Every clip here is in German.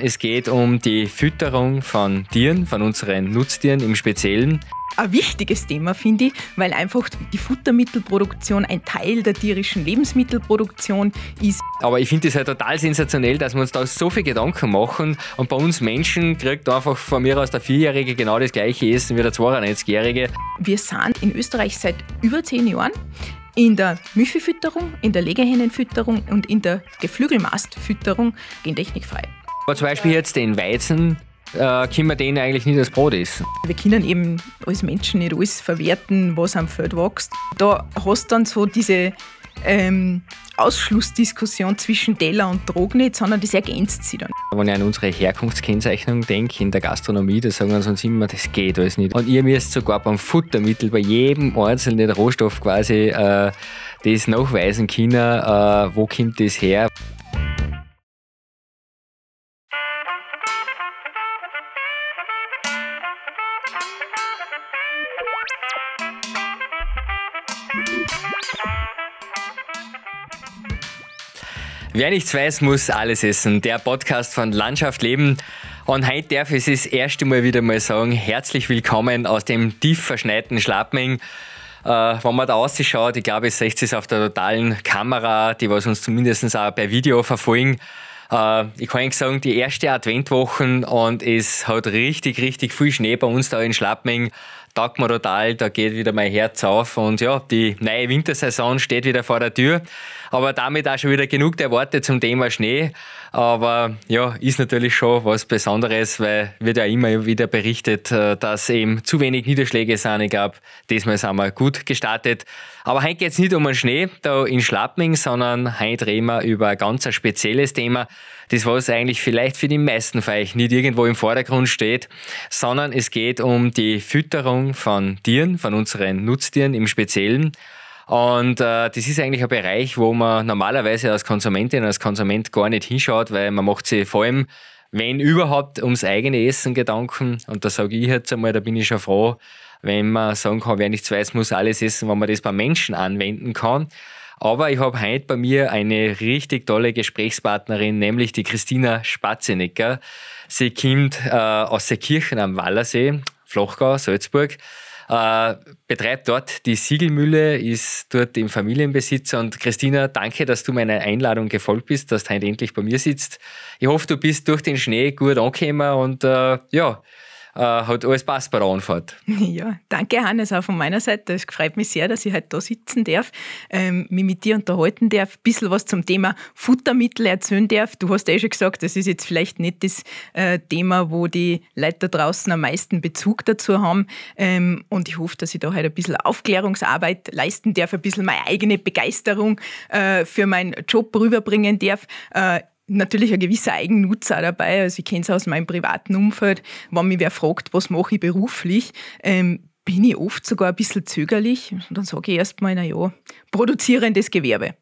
Es geht um die Fütterung von Tieren, von unseren Nutztieren im Speziellen. Ein wichtiges Thema finde ich, weil einfach die Futtermittelproduktion ein Teil der tierischen Lebensmittelproduktion ist. Aber ich finde es halt total sensationell, dass wir uns da so viel Gedanken machen und bei uns Menschen kriegt einfach von mir aus der Vierjährige genau das gleiche Essen wie der 92-Jährige. Wir sind in Österreich seit über zehn Jahren in der Müffelfütterung, in der Legehennenfütterung und in der Geflügelmastfütterung gentechnikfrei. Aber zum Beispiel jetzt den Weizen, äh, können wir den eigentlich nicht als Brot essen. Wir können eben als Menschen nicht alles verwerten, was am Feld wächst. Da hast du dann so diese ähm, Ausschlussdiskussion zwischen Teller und Drogen nicht, sondern das ergänzt sich dann. Wenn ich an unsere Herkunftskennzeichnung denke, in der Gastronomie, da sagen wir uns immer, das geht alles nicht. Und ihr müsst sogar beim Futtermittel, bei jedem einzelnen Rohstoff quasi äh, das nachweisen können, äh, wo kommt das her. Wer nichts weiß, muss alles essen. Der Podcast von Landschaft Leben. Und heute darf ich es das erste Mal wieder mal sagen, herzlich willkommen aus dem tief verschneiten Schlappming. Äh, wenn man da ausschaut, ich glaube, ich sehe es auf der totalen Kamera, die was uns zumindest auch per Video verfolgen. Äh, ich kann Ihnen sagen, die erste Adventwoche und es hat richtig, richtig viel Schnee bei uns da in Schlappming taugt mir total, da geht wieder mein Herz auf und ja, die neue Wintersaison steht wieder vor der Tür. Aber damit auch schon wieder genug der Worte zum Thema Schnee. Aber ja, ist natürlich schon was Besonderes, weil wird ja immer wieder berichtet, äh, dass eben zu wenig Niederschläge sind. Ich glaube, diesmal sind wir gut gestartet. Aber heute geht es nicht um den Schnee da in Schlappming, sondern heute reden wir über ein ganz spezielles Thema das was eigentlich vielleicht für die meisten von euch nicht irgendwo im Vordergrund steht, sondern es geht um die Fütterung von Tieren, von unseren Nutztieren im Speziellen. Und äh, das ist eigentlich ein Bereich, wo man normalerweise als Konsumentin, als Konsument gar nicht hinschaut, weil man macht sich vor allem, wenn überhaupt, ums eigene Essen Gedanken. Und da sage ich jetzt einmal, da bin ich schon froh, wenn man sagen kann, wer nichts weiß, muss alles essen, wenn man das bei Menschen anwenden kann. Aber ich habe heute bei mir eine richtig tolle Gesprächspartnerin, nämlich die Christina Spatzenecker. Sie kommt äh, aus Seekirchen am Wallersee, Flochgau, Salzburg. Äh, betreibt dort die Siegelmühle, ist dort im Familienbesitz. Und Christina, danke, dass du meiner Einladung gefolgt bist, dass du heute endlich bei mir sitzt. Ich hoffe, du bist durch den Schnee gut angekommen und äh, ja, hat alles passt bei der Anfahrt. Ja, danke Hannes auch von meiner Seite. Es freut mich sehr, dass ich heute da sitzen darf, ähm, mich mit dir unterhalten darf, ein bisschen was zum Thema Futtermittel erzählen darf. Du hast ja eh schon gesagt, das ist jetzt vielleicht nicht das äh, Thema, wo die Leute da draußen am meisten Bezug dazu haben. Ähm, und ich hoffe, dass ich da heute ein bisschen Aufklärungsarbeit leisten darf, ein bisschen meine eigene Begeisterung äh, für meinen Job rüberbringen darf. Äh, natürlich ein gewisser Eigennutz auch dabei. Also ich kenne es aus meinem privaten Umfeld. Wenn mich wer fragt, was mache ich beruflich, ähm, bin ich oft sogar ein bisschen zögerlich. Und dann sage ich erstmal, na ja, produzierendes Gewerbe.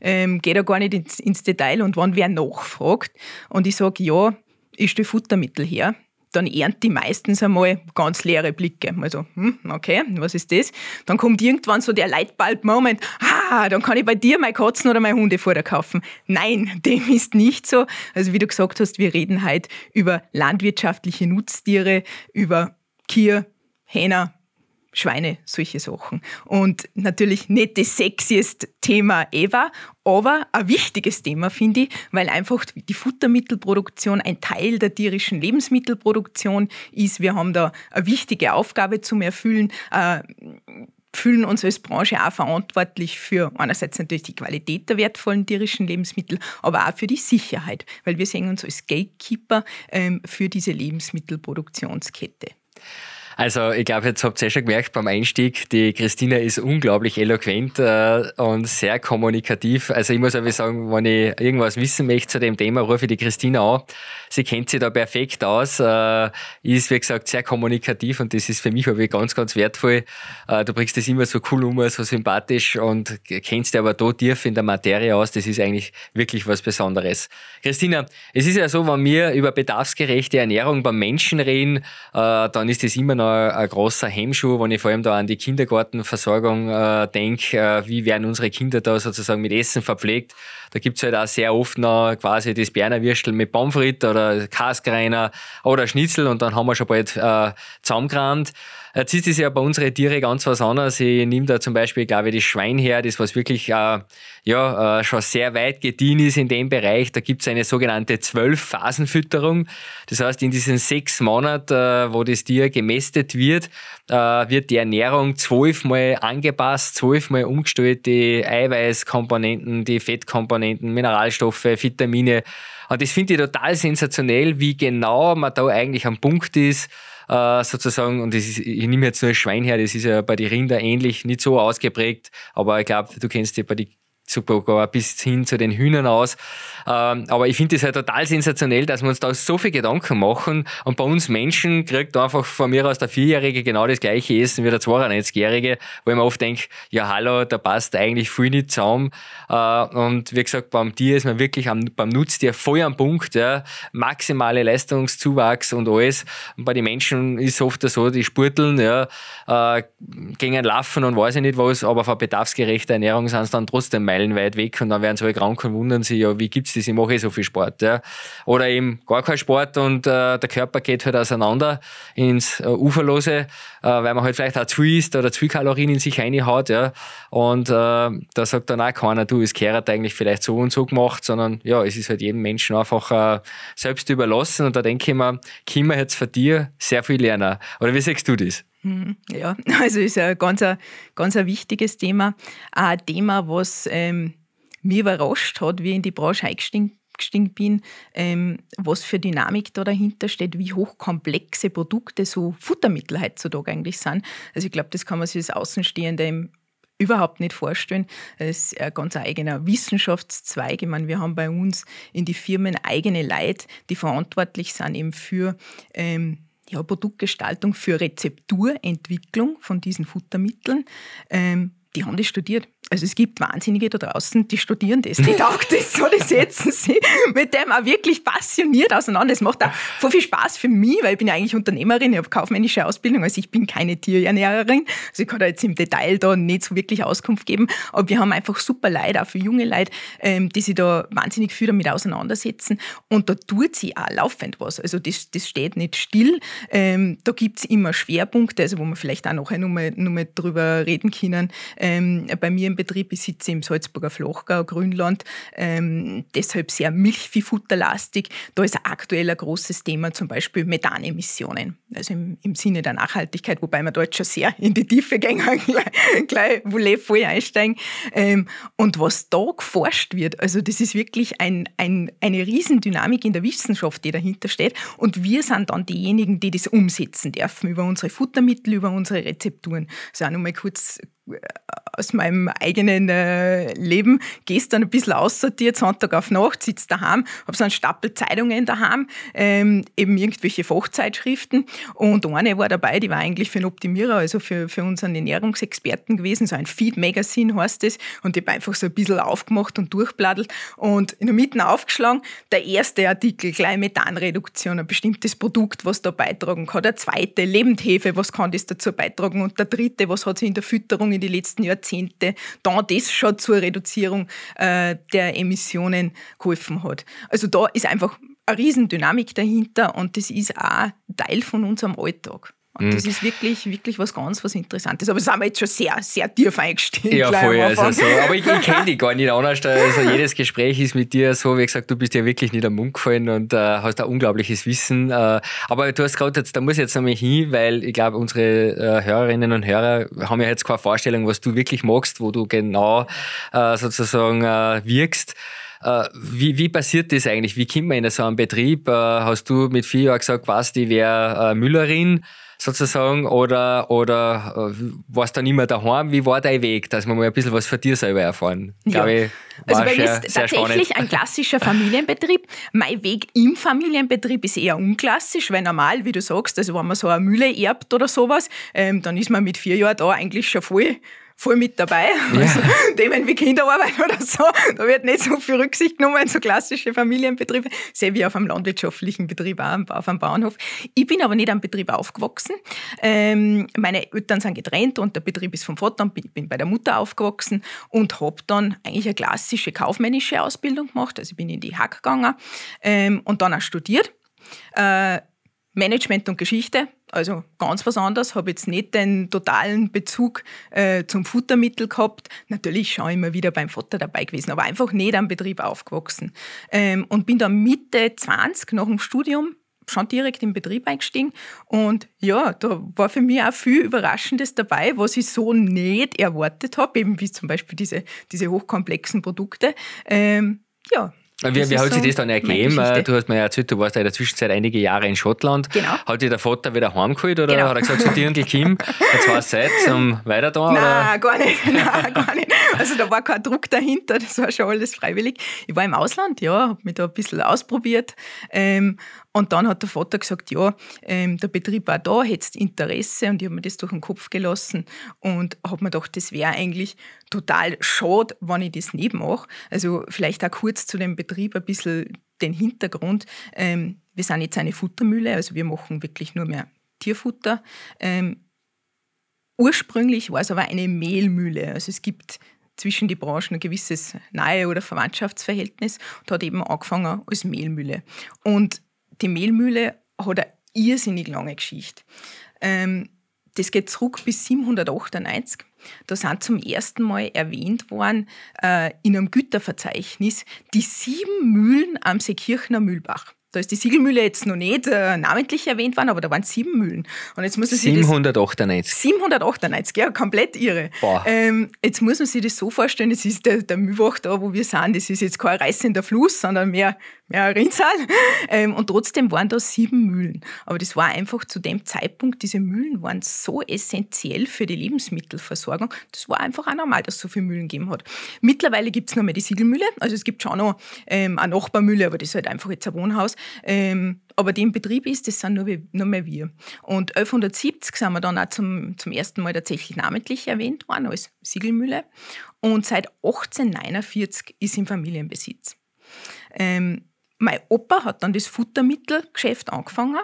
Ähm, Gehe da gar nicht ins, ins Detail und wenn wer nachfragt und ich sage, ja, ich stelle Futtermittel her, dann ernt die meistens einmal ganz leere Blicke. Also, hm, okay, was ist das? Dann kommt irgendwann so der Lightbulb-Moment, ah, dann kann ich bei dir meine Katzen oder meine Hunde vorher kaufen. Nein, dem ist nicht so. Also wie du gesagt hast, wir reden heute über landwirtschaftliche Nutztiere, über Kier, Hähner, Schweine, solche Sachen. Und natürlich nicht das sexiest Thema ever, aber ein wichtiges Thema finde ich, weil einfach die Futtermittelproduktion ein Teil der tierischen Lebensmittelproduktion ist. Wir haben da eine wichtige Aufgabe zum Erfüllen. Äh, fühlen uns als Branche auch verantwortlich für einerseits natürlich die Qualität der wertvollen tierischen Lebensmittel, aber auch für die Sicherheit, weil wir sehen uns als Gatekeeper ähm, für diese Lebensmittelproduktionskette. Also ich glaube, jetzt habt ihr ja schon gemerkt beim Einstieg, die Christina ist unglaublich eloquent äh, und sehr kommunikativ. Also ich muss einfach sagen, wenn ich irgendwas wissen möchte zu dem Thema, rufe ich die Christina an. Sie kennt sich da perfekt aus, äh, ist wie gesagt sehr kommunikativ und das ist für mich aber ganz, ganz wertvoll. Äh, du bringst das immer so cool um, so sympathisch und kennst dich aber da tief in der Materie aus. Das ist eigentlich wirklich was Besonderes. Christina, es ist ja so, wenn wir über bedarfsgerechte Ernährung beim Menschen reden, äh, dann ist das immer noch noch ein großer Hemmschuh, wenn ich vor allem da an die Kindergartenversorgung äh, denke. Äh, wie werden unsere Kinder da sozusagen mit Essen verpflegt? Da gibt's halt auch sehr oft noch quasi das Berner Würstel mit Pommes oder Kaskreiner oder Schnitzel und dann haben wir schon bald äh, zusammengerannt. Jetzt ist es ja bei unseren Tieren ganz was anderes. Ich nehme da zum Beispiel, glaube ich, das Schwein her, das was wirklich äh, ja, äh, schon sehr weit gediehen ist in dem Bereich. Da gibt es eine sogenannte Zwölf-Phasen-Fütterung. Das heißt, in diesen sechs Monaten, äh, wo das Tier gemästet wird, äh, wird die Ernährung zwölfmal angepasst, zwölfmal umgestellt, die Eiweißkomponenten, die Fettkomponenten, Mineralstoffe, Vitamine. Und das finde ich total sensationell, wie genau man da eigentlich am Punkt ist, äh, sozusagen, und das ist, ich nehme jetzt nur das Schwein her, das ist ja bei den Rinder ähnlich, nicht so ausgeprägt, aber ich glaube, du kennst dich bei den sogar bis hin zu den Hühnern aus. Ähm, aber ich finde es halt total sensationell, dass wir uns da so viel Gedanken machen und bei uns Menschen kriegt einfach von mir aus der Vierjährige genau das gleiche Essen wie der 92-Jährige, wo ich mir oft denke, ja hallo, da passt eigentlich viel nicht zusammen. Äh, und wie gesagt, beim Tier ist man wirklich am, beim Nutztier voll am Punkt, ja. maximale Leistungszuwachs und alles. Und bei den Menschen ist es oft so, die spurteln, ja, äh, ein Laufen und weiß ich nicht was, aber von bedarfsgerechter Ernährung sind es dann trotzdem meilenweit weg und dann werden sie alle krank und wundern sich, ja, wie gibt's das, ich mache eh so viel Sport. Ja. Oder eben gar kein Sport und äh, der Körper geht halt auseinander ins äh, Uferlose, äh, weil man halt vielleicht auch zu viel isst oder zu viel Kalorien in sich reinhaut. Ja. Und äh, da sagt dann auch keiner, du, es gehört eigentlich vielleicht so und so gemacht, sondern ja, es ist halt jedem Menschen einfach äh, selbst überlassen und da denke ich mir, können wir jetzt von dir sehr viel lernen. Oder wie sagst du das? Hm, ja, also ist ein ganz, ein, ganz ein wichtiges Thema. Ein Thema, was ähm, mich überrascht hat, wie ich in die Branche eingestiegen bin, ähm, was für Dynamik da dahinter steht, wie hochkomplexe Produkte so Futtermittel heutzutage eigentlich sind. Also ich glaube, das kann man sich als Außenstehende überhaupt nicht vorstellen. Es ist ein ganz eigener Wissenschaftszweig. Ich meine, wir haben bei uns in die Firmen eigene Leute, die verantwortlich sind eben für ähm, ja, Produktgestaltung, für Rezepturentwicklung von diesen Futtermitteln. Ähm, die haben das studiert. Also es gibt Wahnsinnige da draußen, die studieren das, die taugt das so, die setzen sich mit dem auch wirklich passioniert auseinander. Es macht auch voll viel Spaß für mich, weil ich bin ja eigentlich Unternehmerin, ich habe kaufmännische Ausbildung, also ich bin keine Tierernährerin. Also ich kann da jetzt im Detail da nicht so wirklich Auskunft geben, aber wir haben einfach super Leute, auch für junge Leute, ähm, die sich da wahnsinnig viel damit auseinandersetzen und da tut sie auch laufend was. Also das, das steht nicht still. Ähm, da gibt es immer Schwerpunkte, also wo wir vielleicht auch nachher nochmal noch mal drüber reden können. Ähm, bei mir im Betrieb. Ich sitze im Salzburger Flachgau, Grünland, ähm, deshalb sehr milchviehfutterlastig. Da ist aktuell ein großes Thema zum Beispiel Methanemissionen, also im, im Sinne der Nachhaltigkeit, wobei wir dort schon sehr in die Tiefe gehen, gleich, gleich Voulez voll einsteigen. Ähm, und was da geforscht wird, also das ist wirklich ein, ein, eine Riesendynamik in der Wissenschaft, die dahinter steht. Und wir sind dann diejenigen, die das umsetzen dürfen über unsere Futtermittel, über unsere Rezepturen. Also auch nochmal kurz uh, aus meinem eigenen äh, Leben, gehst dann ein bisschen aussortiert, Sonntag auf Nacht, sitzt daheim, habe so einen Stapel Zeitungen daheim, ähm, eben irgendwelche Fachzeitschriften. Und eine war dabei, die war eigentlich für einen Optimierer, also für, für unseren Ernährungsexperten gewesen, so ein Feed-Magazin heißt es und ich habe einfach so ein bisschen aufgemacht und durchbladdelt und in der Mitte aufgeschlagen, der erste Artikel, gleich Methanreduktion, ein bestimmtes Produkt, was da beitragen kann, der zweite, Lebendhefe, was kann das dazu beitragen? Und der dritte, was hat sich in der Fütterung in die letzten Jahrzehnte dann das schon zur Reduzierung äh, der Emissionen geholfen hat. Also da ist einfach eine Riesendynamik dahinter und das ist auch Teil von unserem Alltag. Und das mhm. ist wirklich, wirklich was ganz was Interessantes. Aber das haben wir jetzt schon sehr, sehr tief eingestiegen. Ja, voll. Also so. Aber ich, ich kenne dich gar nicht anders. Also jedes Gespräch ist mit dir so, wie gesagt, du bist ja wirklich nicht am Mund gefallen und äh, hast ein unglaubliches Wissen. Äh, aber du hast gerade jetzt, da muss ich jetzt nochmal hin, weil ich glaube, unsere äh, Hörerinnen und Hörer haben ja jetzt keine Vorstellung, was du wirklich magst, wo du genau äh, sozusagen äh, wirkst. Äh, wie, wie passiert das eigentlich? Wie kommt man in so einen Betrieb? Hast du mit vier Jahren gesagt, was, die wäre Müllerin? Sozusagen oder, oder äh, warst dann immer daheim? Wie war dein Weg, dass wir mal ein bisschen was von dir selber erfahren? Ja. Ich, also bei mir ist tatsächlich spannend. ein klassischer Familienbetrieb. Mein Weg im Familienbetrieb ist eher unklassisch, weil normal, wie du sagst, also wenn man so eine Mühle erbt oder sowas, ähm, dann ist man mit vier Jahren da eigentlich schon voll voll mit dabei. Ja. Also Themen wie Kinderarbeit oder so, da wird nicht so viel Rücksicht genommen, so klassische Familienbetriebe, sehr wie auf einem landwirtschaftlichen Betrieb, auch auf einem Bauernhof. Ich bin aber nicht am Betrieb aufgewachsen. Ähm, meine Eltern sind getrennt und der Betrieb ist vom Vater und ich bin bei der Mutter aufgewachsen und habe dann eigentlich eine klassische kaufmännische Ausbildung gemacht. Also ich bin in die Hack gegangen ähm, und dann auch studiert. Äh, Management und Geschichte, also ganz was anderes, habe jetzt nicht den totalen Bezug äh, zum Futtermittel gehabt. Natürlich schon immer wieder beim Vater dabei gewesen, aber einfach nicht am Betrieb aufgewachsen. Ähm, und bin dann Mitte 20 nach dem Studium schon direkt im Betrieb eingestiegen. Und ja, da war für mich auch viel Überraschendes dabei, was ich so nicht erwartet habe, eben wie zum Beispiel diese, diese hochkomplexen Produkte. Ähm, ja, wie, wie hat sich das dann ergeben? Du hast mir ja erzählt, du warst ja in der Zwischenzeit einige Jahre in Schottland. Genau. Hat dich der Vater wieder heimgeholt oder genau. hat er gesagt, zu dir und Kim, jetzt war es Zeit zum Weiter da? Nein, gar nicht. Nein, gar nicht. Also da war kein Druck dahinter, das war schon alles freiwillig. Ich war im Ausland, ja, habe mich da ein bisschen ausprobiert. Ähm, und dann hat der Vater gesagt, ja, ähm, der Betrieb war da, hättest Interesse und ich habe mir das durch den Kopf gelassen und habe mir gedacht, das wäre eigentlich total schade, wenn ich das nicht mache. Also vielleicht auch kurz zu dem Betrieb ein bisschen den Hintergrund. Ähm, wir sind jetzt eine Futtermühle, also wir machen wirklich nur mehr Tierfutter. Ähm, ursprünglich war es aber eine Mehlmühle. Also es gibt zwischen die Branchen ein gewisses Nahe- oder Verwandtschaftsverhältnis und hat eben angefangen als Mehlmühle. Und die Mehlmühle hat eine irrsinnig lange Geschichte. Ähm, das geht zurück bis 798. Da sind zum ersten Mal erwähnt worden äh, in einem Güterverzeichnis die sieben Mühlen am Seekirchner Mühlbach. Da ist die Siegelmühle jetzt noch nicht äh, namentlich erwähnt worden, aber da waren sieben Mühlen. Und jetzt muss man 798. 798, ja, komplett irre. Ähm, jetzt muss man sich das so vorstellen, das ist der, der Mühlbach da, wo wir sind, das ist jetzt kein reißender Fluss, sondern mehr, ein Rinnsal. Ähm, und trotzdem waren da sieben Mühlen. Aber das war einfach zu dem Zeitpunkt, diese Mühlen waren so essentiell für die Lebensmittelversorgung. Das war einfach auch normal, dass es so viele Mühlen gegeben hat. Mittlerweile gibt es noch mehr die Siegelmühle. Also es gibt schon noch ähm, eine Nachbarmühle, aber das ist halt einfach jetzt ein Wohnhaus. Ähm, aber die im Betrieb ist, das sind nur, nur mehr wir. Und 1170 sind wir dann auch zum, zum ersten Mal tatsächlich namentlich erwähnt worden als Siegelmühle. Und seit 1849 ist im Familienbesitz. Ähm, mein Opa hat dann das Futtermittelgeschäft angefangen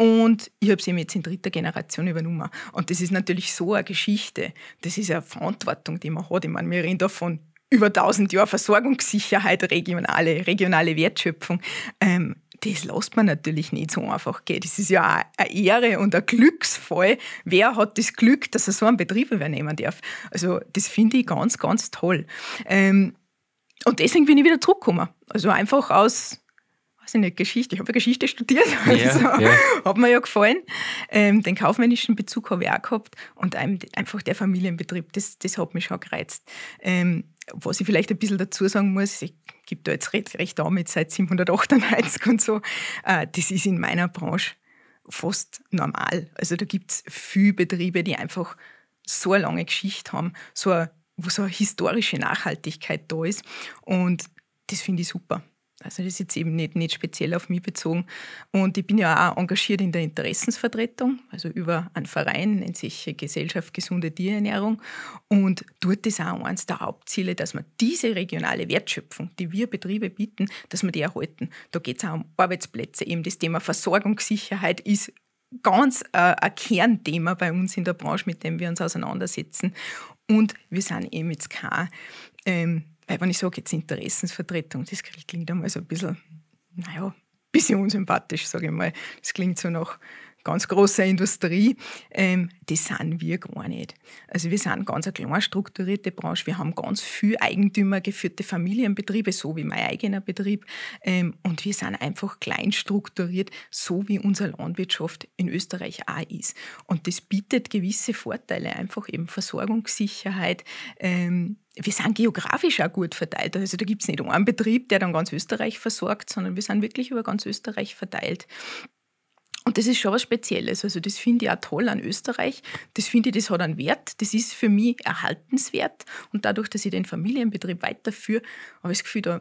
und ich habe es ihm jetzt in dritter Generation übernommen. Und das ist natürlich so eine Geschichte. Das ist eine Verantwortung, die man hat. Ich meine, wir reden davon über 1000 Jahre Versorgungssicherheit, regionale, regionale Wertschöpfung. Ähm, das lässt man natürlich nicht so einfach gehen. Das ist ja eine Ehre und ein Glücksfall. Wer hat das Glück, dass er so einen Betrieb übernehmen darf? Also das finde ich ganz, ganz toll. Ähm, und deswegen bin ich wieder zurückgekommen. Also einfach aus, weiß ich nicht, Geschichte. Ich habe ja Geschichte studiert. Ja, also, ja. Hat mir ja gefallen. Ähm, den kaufmännischen Bezug habe ich auch gehabt. Und einfach der Familienbetrieb, das, das hat mich schon gereizt. Ähm, was ich vielleicht ein bisschen dazu sagen muss, ich gebe da jetzt recht, recht damit seit 798 und so, äh, das ist in meiner Branche fast normal. Also da gibt es viele Betriebe, die einfach so eine lange Geschichte haben, so eine, wo so eine historische Nachhaltigkeit da ist. Und das finde ich super. Also das ist jetzt eben nicht, nicht speziell auf mich bezogen. Und ich bin ja auch engagiert in der Interessensvertretung, also über einen Verein, nennt sich Gesellschaft Gesunde Tierernährung. Und dort ist auch eines der Hauptziele, dass wir diese regionale Wertschöpfung, die wir Betriebe bieten, dass wir die erhalten. Da geht es auch um Arbeitsplätze. Eben das Thema Versorgungssicherheit ist ganz äh, ein Kernthema bei uns in der Branche, mit dem wir uns auseinandersetzen. Und wir sind eben jetzt kein ähm, wenn ich sage jetzt Interessensvertretung, das klingt einmal so ein bisschen, naja, bisschen unsympathisch, sage ich mal. Das klingt so nach ganz großer Industrie, ähm, das sind wir gar nicht. Also wir sind ganz eine klein strukturierte Branche. Wir haben ganz viel eigentümergeführte Familienbetriebe, so wie mein eigener Betrieb. Ähm, und wir sind einfach klein strukturiert, so wie unsere Landwirtschaft in Österreich auch ist. Und das bietet gewisse Vorteile, einfach eben Versorgungssicherheit. Ähm, wir sind geografisch auch gut verteilt. Also da gibt es nicht einen Betrieb, der dann ganz Österreich versorgt, sondern wir sind wirklich über ganz Österreich verteilt. Und das ist schon was Spezielles. Also das finde ich auch toll an Österreich. Das finde ich, das hat einen Wert. Das ist für mich erhaltenswert. Und dadurch, dass ich den Familienbetrieb weiterführe, habe ich das Gefühl, da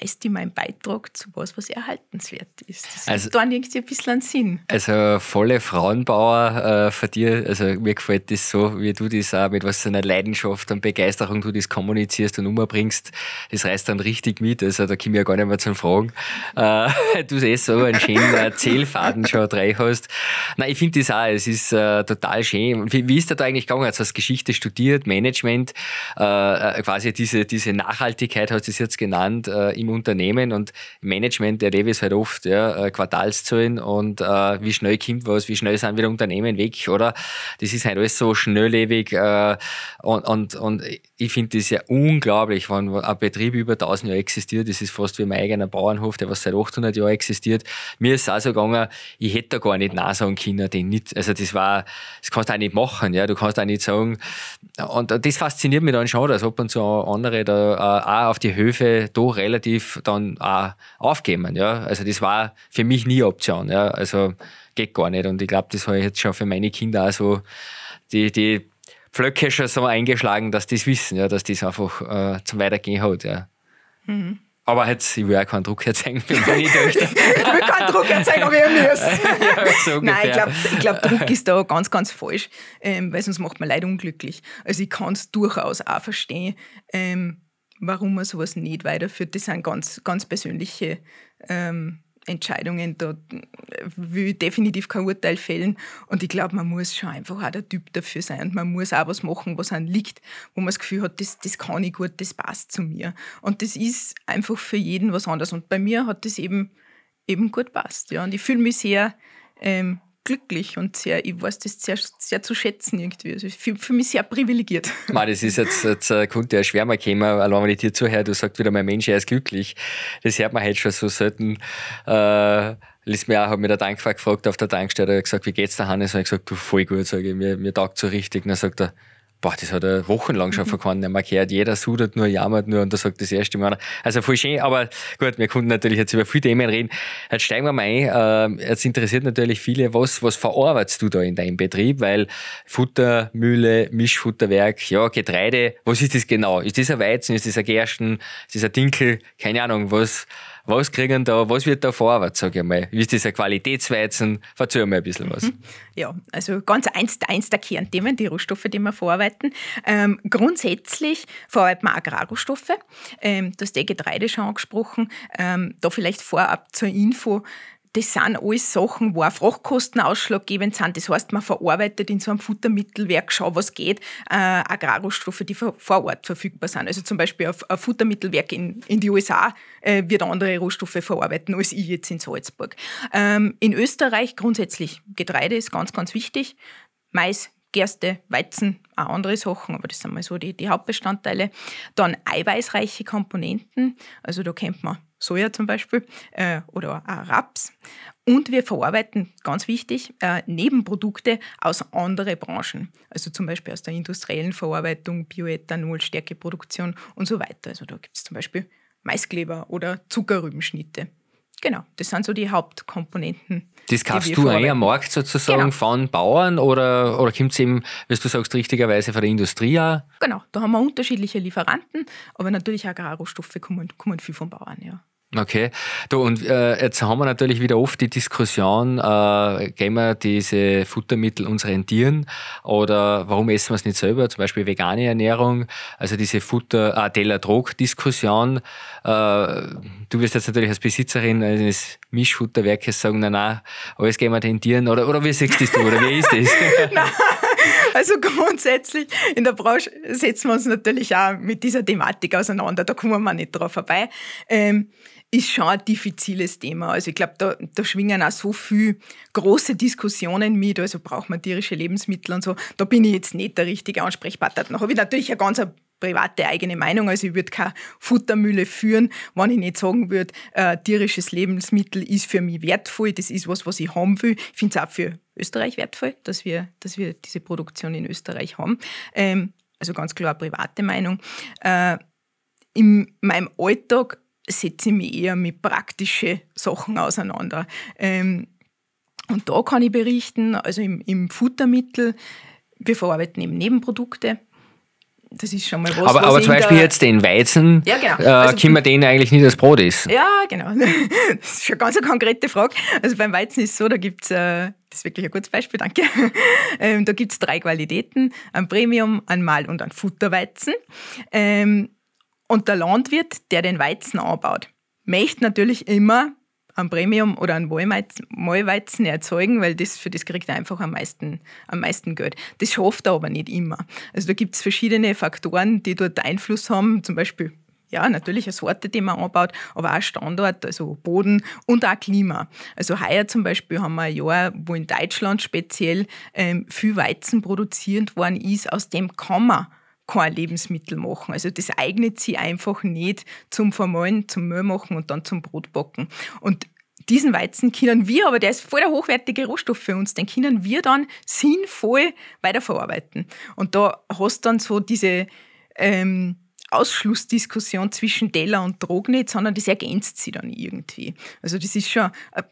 leiste ich meinen Beitrag zu was, was erhaltenswert ist. Das also, dann irgendwie ein bisschen einen Sinn. Also volle Frauenbauer äh, von dir, also mir gefällt das so, wie du das auch mit was so einer Leidenschaft und Begeisterung du das kommunizierst und umbringst, das reißt dann richtig mit. Also da komme ich ja gar nicht mehr zum Fragen. Äh, du eh so einen schönen Erzählfaden schon drei hast. Nein, ich finde das auch, es ist äh, total schön. Wie, wie ist da eigentlich gegangen? Also hast Geschichte studiert, Management, äh, äh, quasi diese, diese Nachhaltigkeit hast du es jetzt genannt, äh, im Unternehmen und im Management erlebe ich es halt oft, ja, äh, Quartalszahlen und äh, wie schnell kommt was, wie schnell sind wieder Unternehmen weg, oder? Das ist halt alles so schnelllebig äh, und, und, und ich finde das ja unglaublich, wenn ein Betrieb über 1000 Jahre existiert, das ist fast wie mein eigener Bauernhof, der was seit 800 Jahren existiert. Mir ist es auch so gegangen, ich hätte da gar nicht nachsagen können, den nicht, also das war, das kannst du auch nicht machen, ja, du kannst auch nicht sagen, und das fasziniert mich dann schon, dass ab und zu andere da äh, auch auf die Höfe da relativ dann auch aufgeben, ja, also das war für mich nie Option, ja, also geht gar nicht und ich glaube, das habe ich jetzt schon für meine Kinder auch so, die, die Pflöcke schon so eingeschlagen, dass die es wissen, ja, dass das einfach äh, zum Weitergehen hat. Ja. Mhm. Aber jetzt, ich will auch keinen Druck erzeugen für meine Töchter. ich will keinen Druck erzeugen, aber ihr müsst. ja, so Nein, ich glaube, glaub, Druck ist da ganz, ganz falsch, ähm, weil sonst macht man Leute unglücklich. Also ich kann es durchaus auch verstehen, ähm, warum man sowas nicht weiterführt. Das sind ganz, ganz persönliche ähm, Entscheidungen, da will ich definitiv kein Urteil fällen. Und ich glaube, man muss schon einfach auch der Typ dafür sein. Und man muss auch was machen, was einem liegt, wo man das Gefühl hat, das, das kann ich gut, das passt zu mir. Und das ist einfach für jeden was anderes. Und bei mir hat das eben, eben gut passt. Ja. Und ich fühle mich sehr ähm, glücklich und sehr, ich weiß das sehr, sehr zu schätzen irgendwie. Also für, für mich sehr privilegiert. Man, das ist jetzt, jetzt äh, könnte ja schwer mal kommen, allein wenn ich dir zuhöre, du sagst wieder, mein Mensch, er ist glücklich. Das hört man halt schon so selten. Äh, Lies mir auch, hat mir der Tankfahrer gefragt auf der Tankstelle, er hat gesagt, wie geht's der Hannes? Und ich gesagt, du voll gut, sage ich, mir, mir taugt so richtig. Und dann sagt er, boah, das hat er wochenlang schon mhm. von keinem mehr gehört. Jeder sudert nur, jammert nur und da sagt das erste Mal. Also voll schön, aber gut, wir konnten natürlich jetzt über viele Themen reden. Jetzt steigen wir mal ein. Äh, jetzt interessiert natürlich viele, was, was verarbeitest du da in deinem Betrieb? Weil Futtermühle, Mischfutterwerk, ja, Getreide, was ist das genau? Ist das ein Weizen, ist das ein Gersten, ist das ein Dinkel? Keine Ahnung, was, was kriegen da, was wird da verarbeitet, sage ich mal? Wie ist ein Qualitätsweizen? Erzähl mal ein bisschen was. Mhm. Ja, also ganz eins, eins der Kernthemen, die Rohstoffe, die wir verarbeiten. Ähm, grundsätzlich verarbeiten wir Agrarrohstoffe. Ähm, du hast die Getreide schon angesprochen. Ähm, da vielleicht vorab zur Info das sind alles Sachen, wo auch Frachtkosten ausschlaggebend sind. Das heißt, man verarbeitet in so einem Futtermittelwerk, schau, was geht, äh, Agrarrohstoffe, die vor Ort verfügbar sind. Also zum Beispiel auf ein Futtermittelwerk in, in die USA äh, wird andere Rohstoffe verarbeiten als ich jetzt in Salzburg. Ähm, in Österreich grundsätzlich Getreide ist ganz, ganz wichtig. Mais, Gerste, Weizen, auch andere Sachen, aber das sind mal so die, die Hauptbestandteile. Dann eiweißreiche Komponenten, also da kennt man Soja zum Beispiel äh, oder auch Raps. Und wir verarbeiten, ganz wichtig, äh, Nebenprodukte aus anderen Branchen. Also zum Beispiel aus der industriellen Verarbeitung, Bioethanol, Stärkeproduktion und so weiter. Also da gibt es zum Beispiel Maiskleber oder Zuckerrübenschnitte. Genau, das sind so die Hauptkomponenten. Das kaufst du ein am Markt sozusagen genau. von Bauern oder, oder kommt es eben, wie du sagst, richtigerweise von der Industrie auch? Genau, da haben wir unterschiedliche Lieferanten, aber natürlich Agrarrohstoffe kommen, kommen viel von Bauern, ja. Okay. Du, und äh, jetzt haben wir natürlich wieder oft die Diskussion, äh, geben wir diese Futtermittel unseren Tieren oder warum essen wir es nicht selber? Zum Beispiel vegane Ernährung, also diese Futter, äh, Teller-Drog-Diskussion. Äh, du wirst jetzt natürlich als Besitzerin eines Mischfutterwerkes sagen, nein, nein, alles geben wir den Tieren oder, oder wie siehst du das oder wie ist das? Also grundsätzlich in der Branche setzen wir uns natürlich auch mit dieser Thematik auseinander. Da kommen wir nicht drauf vorbei. Ähm, ist schon ein diffiziles Thema. Also ich glaube, da, da schwingen auch so viele große Diskussionen mit. Also braucht man tierische Lebensmittel und so. Da bin ich jetzt nicht der richtige Ansprechpartner. Da habe ich natürlich eine ganz private eigene Meinung. Also ich würde keine Futtermühle führen, wenn ich nicht sagen würde, äh, tierisches Lebensmittel ist für mich wertvoll. Das ist was, was ich haben will. Ich finde es auch für Österreich wertvoll, dass wir, dass wir diese Produktion in Österreich haben. Ähm, also ganz klar private Meinung. Äh, in meinem Alltag setze ich mich eher mit praktischen Sachen auseinander. Ähm, und da kann ich berichten, also im, im Futtermittel, wir verarbeiten eben Nebenprodukte. das ist schon mal was. Aber, was aber zum Beispiel jetzt den Weizen, ja, genau. äh, also, können wir den eigentlich nicht als Brot essen? Ja, genau. Das ist schon ganz eine konkrete Frage. Also beim Weizen ist es so, da gibt es, äh, das ist wirklich ein gutes Beispiel, danke. Ähm, da gibt es drei Qualitäten, ein Premium, ein Mal- und ein Futterweizen. Ähm, und der Landwirt, der den Weizen anbaut, möchte natürlich immer ein Premium oder ein Mahlweizen erzeugen, weil das, für das kriegt er einfach am meisten, am meisten Geld. Das schafft er aber nicht immer. Also da gibt es verschiedene Faktoren, die dort Einfluss haben, zum Beispiel ja, natürlich eine Sorte, die man anbaut, aber auch Standort, also Boden und auch Klima. Also heuer zum Beispiel haben wir ein Jahr, wo in Deutschland speziell ähm, viel Weizen produziert worden ist, aus dem kann man kein Lebensmittel machen. Also das eignet sich einfach nicht zum Vermahlen, zum Müll machen und dann zum Brotbacken. Und diesen Weizen können wir, aber der ist voll der hochwertige Rohstoff für uns, den können wir dann sinnvoll weiterverarbeiten. Und da hast du dann so diese ähm, Ausschlussdiskussion zwischen Teller und Drog nicht, sondern das ergänzt sie dann irgendwie. Also das ist schon äh,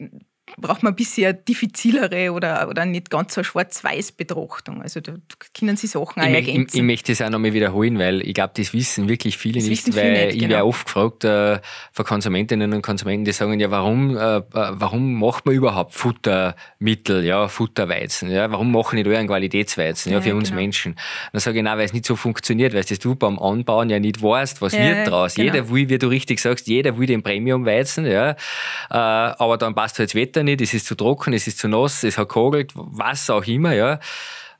braucht man ein bisschen eine diffizilere oder, oder nicht ganz so schwarz-weiß Betrachtung. Also da können Sie Sachen ich auch ergänzen. Ich, ich, möchte das auch nochmal wiederholen, weil ich glaube, das wissen wirklich viele das nicht, viele weil nicht, ich genau. werde oft gefragt äh, von Konsumentinnen und Konsumenten, die sagen, ja, warum, äh, warum macht man überhaupt Futtermittel, ja, Futterweizen, ja, warum machen nicht euren Qualitätsweizen, ja, ja für uns genau. Menschen? Dann sage ich, nein, weil es nicht so funktioniert, weil du beim Anbauen ja nicht weißt, was Ja, wird draus. genau. Jeder will, wie du richtig sagst, jeder will den Premium-Weizen, ja, äh, aber dann passt halt das Wetter nicht, es ist zu trocken, es ist zu nass, es hat kogelt, was auch immer, ja.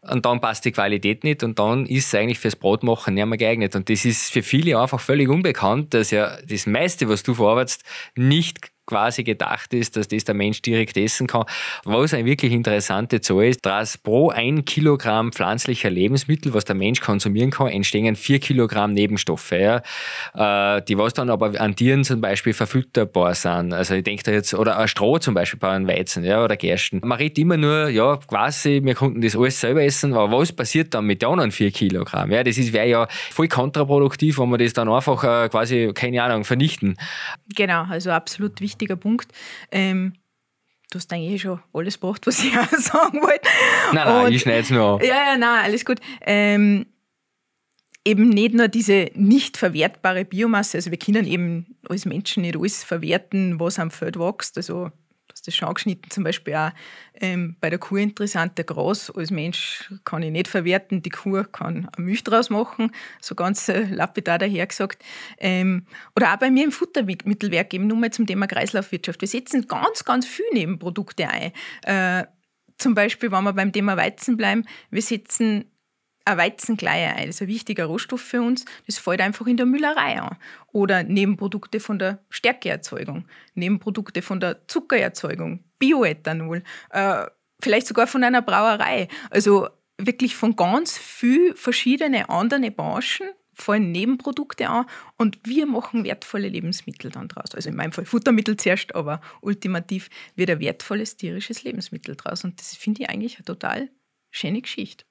Und dann passt die Qualität nicht und dann ist es eigentlich fürs Brotmachen nicht mehr geeignet. Und das ist für viele einfach völlig unbekannt, dass ja das meiste, was du verarbeitest, nicht quasi gedacht ist, dass das der Mensch direkt essen kann. Was eine wirklich interessante Zahl ist, dass pro ein Kilogramm pflanzlicher Lebensmittel, was der Mensch konsumieren kann, entstehen vier Kilogramm Nebenstoffe, ja, äh, die was dann aber an Tieren zum Beispiel verfütterbar sind. Also ich denke da jetzt, oder ein Stroh zum Beispiel bei einem Weizen ja, oder Gersten. Man redet immer nur, ja, quasi, wir konnten das alles selber essen, aber was passiert dann mit den anderen vier Kilogramm? Ja, das wäre ja voll kontraproduktiv, wenn wir das dann einfach äh, quasi, keine Ahnung, vernichten. Genau, also absolut wichtiger Punkt. Ähm, du hast eigentlich eh schon alles gebracht, was ich auch sagen wollte. Nein, nein, Und- ich schneide es nur an. Ja, ja, nein, alles gut. Ähm, eben nicht nur diese nicht verwertbare Biomasse, also wir können eben als Menschen nicht alles verwerten, was am Feld wächst. Also hast das schon angeschnitten, zum Beispiel auch ähm, bei der Kuh interessant, der Gras als Mensch kann ich nicht verwerten, die Kuh kann eine Milch draus machen, so ganz äh, lapidar dahergesagt. Ähm, oder auch bei mir im Futtermittelwerk, eben nur mal zum Thema Kreislaufwirtschaft. Wir setzen ganz, ganz viele Nebenprodukte ein. Äh, zum Beispiel, wenn wir beim Thema Weizen bleiben, wir setzen ein Weizenkleie ein. Das ist ein wichtiger Rohstoff für uns. Das fällt einfach in der Müllerei an. Oder Nebenprodukte von der Stärkeerzeugung, Nebenprodukte von der Zuckererzeugung, Bioethanol, äh, vielleicht sogar von einer Brauerei. Also wirklich von ganz viel verschiedene andere Branchen fallen Nebenprodukte an und wir machen wertvolle Lebensmittel dann draus. Also in meinem Fall Futtermittel zuerst, aber ultimativ wird ein wertvolles tierisches Lebensmittel draus. Und das finde ich eigentlich eine total schöne Geschichte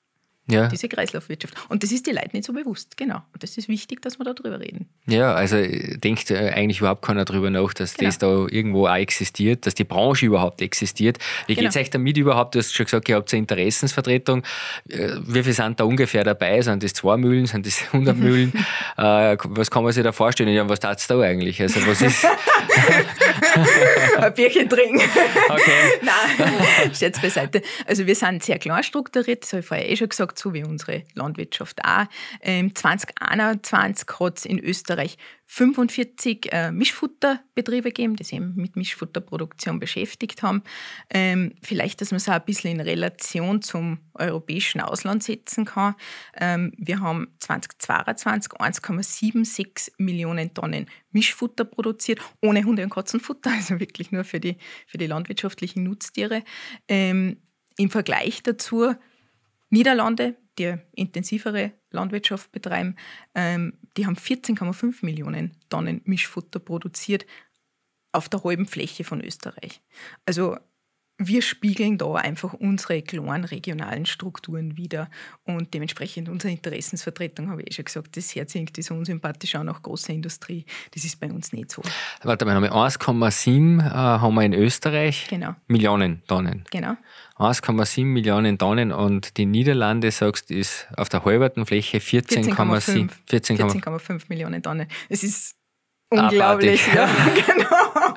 Ja. diese Kreislaufwirtschaft. Und das ist die Leute nicht so bewusst, genau. Und das ist wichtig, dass wir darüber reden. Ja, also äh, denkt äh, eigentlich überhaupt keiner darüber nach, dass Genau. das da irgendwo auch existiert, dass die Branche überhaupt existiert. Wie Genau. geht es euch damit überhaupt? Du hast schon gesagt, ihr habt eine Interessensvertretung. Äh, Wie viele sind da ungefähr dabei? Sind das zwei Mühlen? Sind das 100 Mühlen? Was kann man sich da vorstellen? Ja, was tat da eigentlich? Also was ist... Ein Bierchen trinken. Okay. Nein, Scherz beiseite. Also wir sind sehr klar strukturiert, das habe ich vorher eh schon gesagt, so wie unsere Landwirtschaft auch. Ähm, 2021 hat es in Österreich 45 äh, Mischfutterbetriebe gegeben, die sich eben mit Mischfutterproduktion beschäftigt haben. Ähm, vielleicht, dass man es auch ein bisschen in Relation zum europäischen Ausland setzen kann. Ähm, wir haben 2022 1,76 Millionen Tonnen Mischfutter produziert, ohne Hunde- und Katzenfutter, also wirklich nur für die, für die landwirtschaftlichen Nutztiere. Ähm, Im Vergleich dazu Niederlande, die intensivere Landwirtschaft betreiben, ähm, die haben 14,5 Millionen Tonnen Mischfutter produziert auf der halben Fläche von Österreich. Also wir spiegeln da einfach unsere klaren regionalen Strukturen wieder und dementsprechend unsere Interessensvertretung, habe ich eh schon gesagt, das herzinkt ist unsympathisch auch nach großer Industrie. Das ist bei uns nicht so. Warte mal, 1,7 äh, haben wir in Österreich. Genau. Millionen Tonnen. Genau. 1,7 Millionen Tonnen und die Niederlande, sagst ist auf der halberten Fläche 14,5 14, 14,5 Millionen Tonnen. Es ist unglaublich. Ja, genau.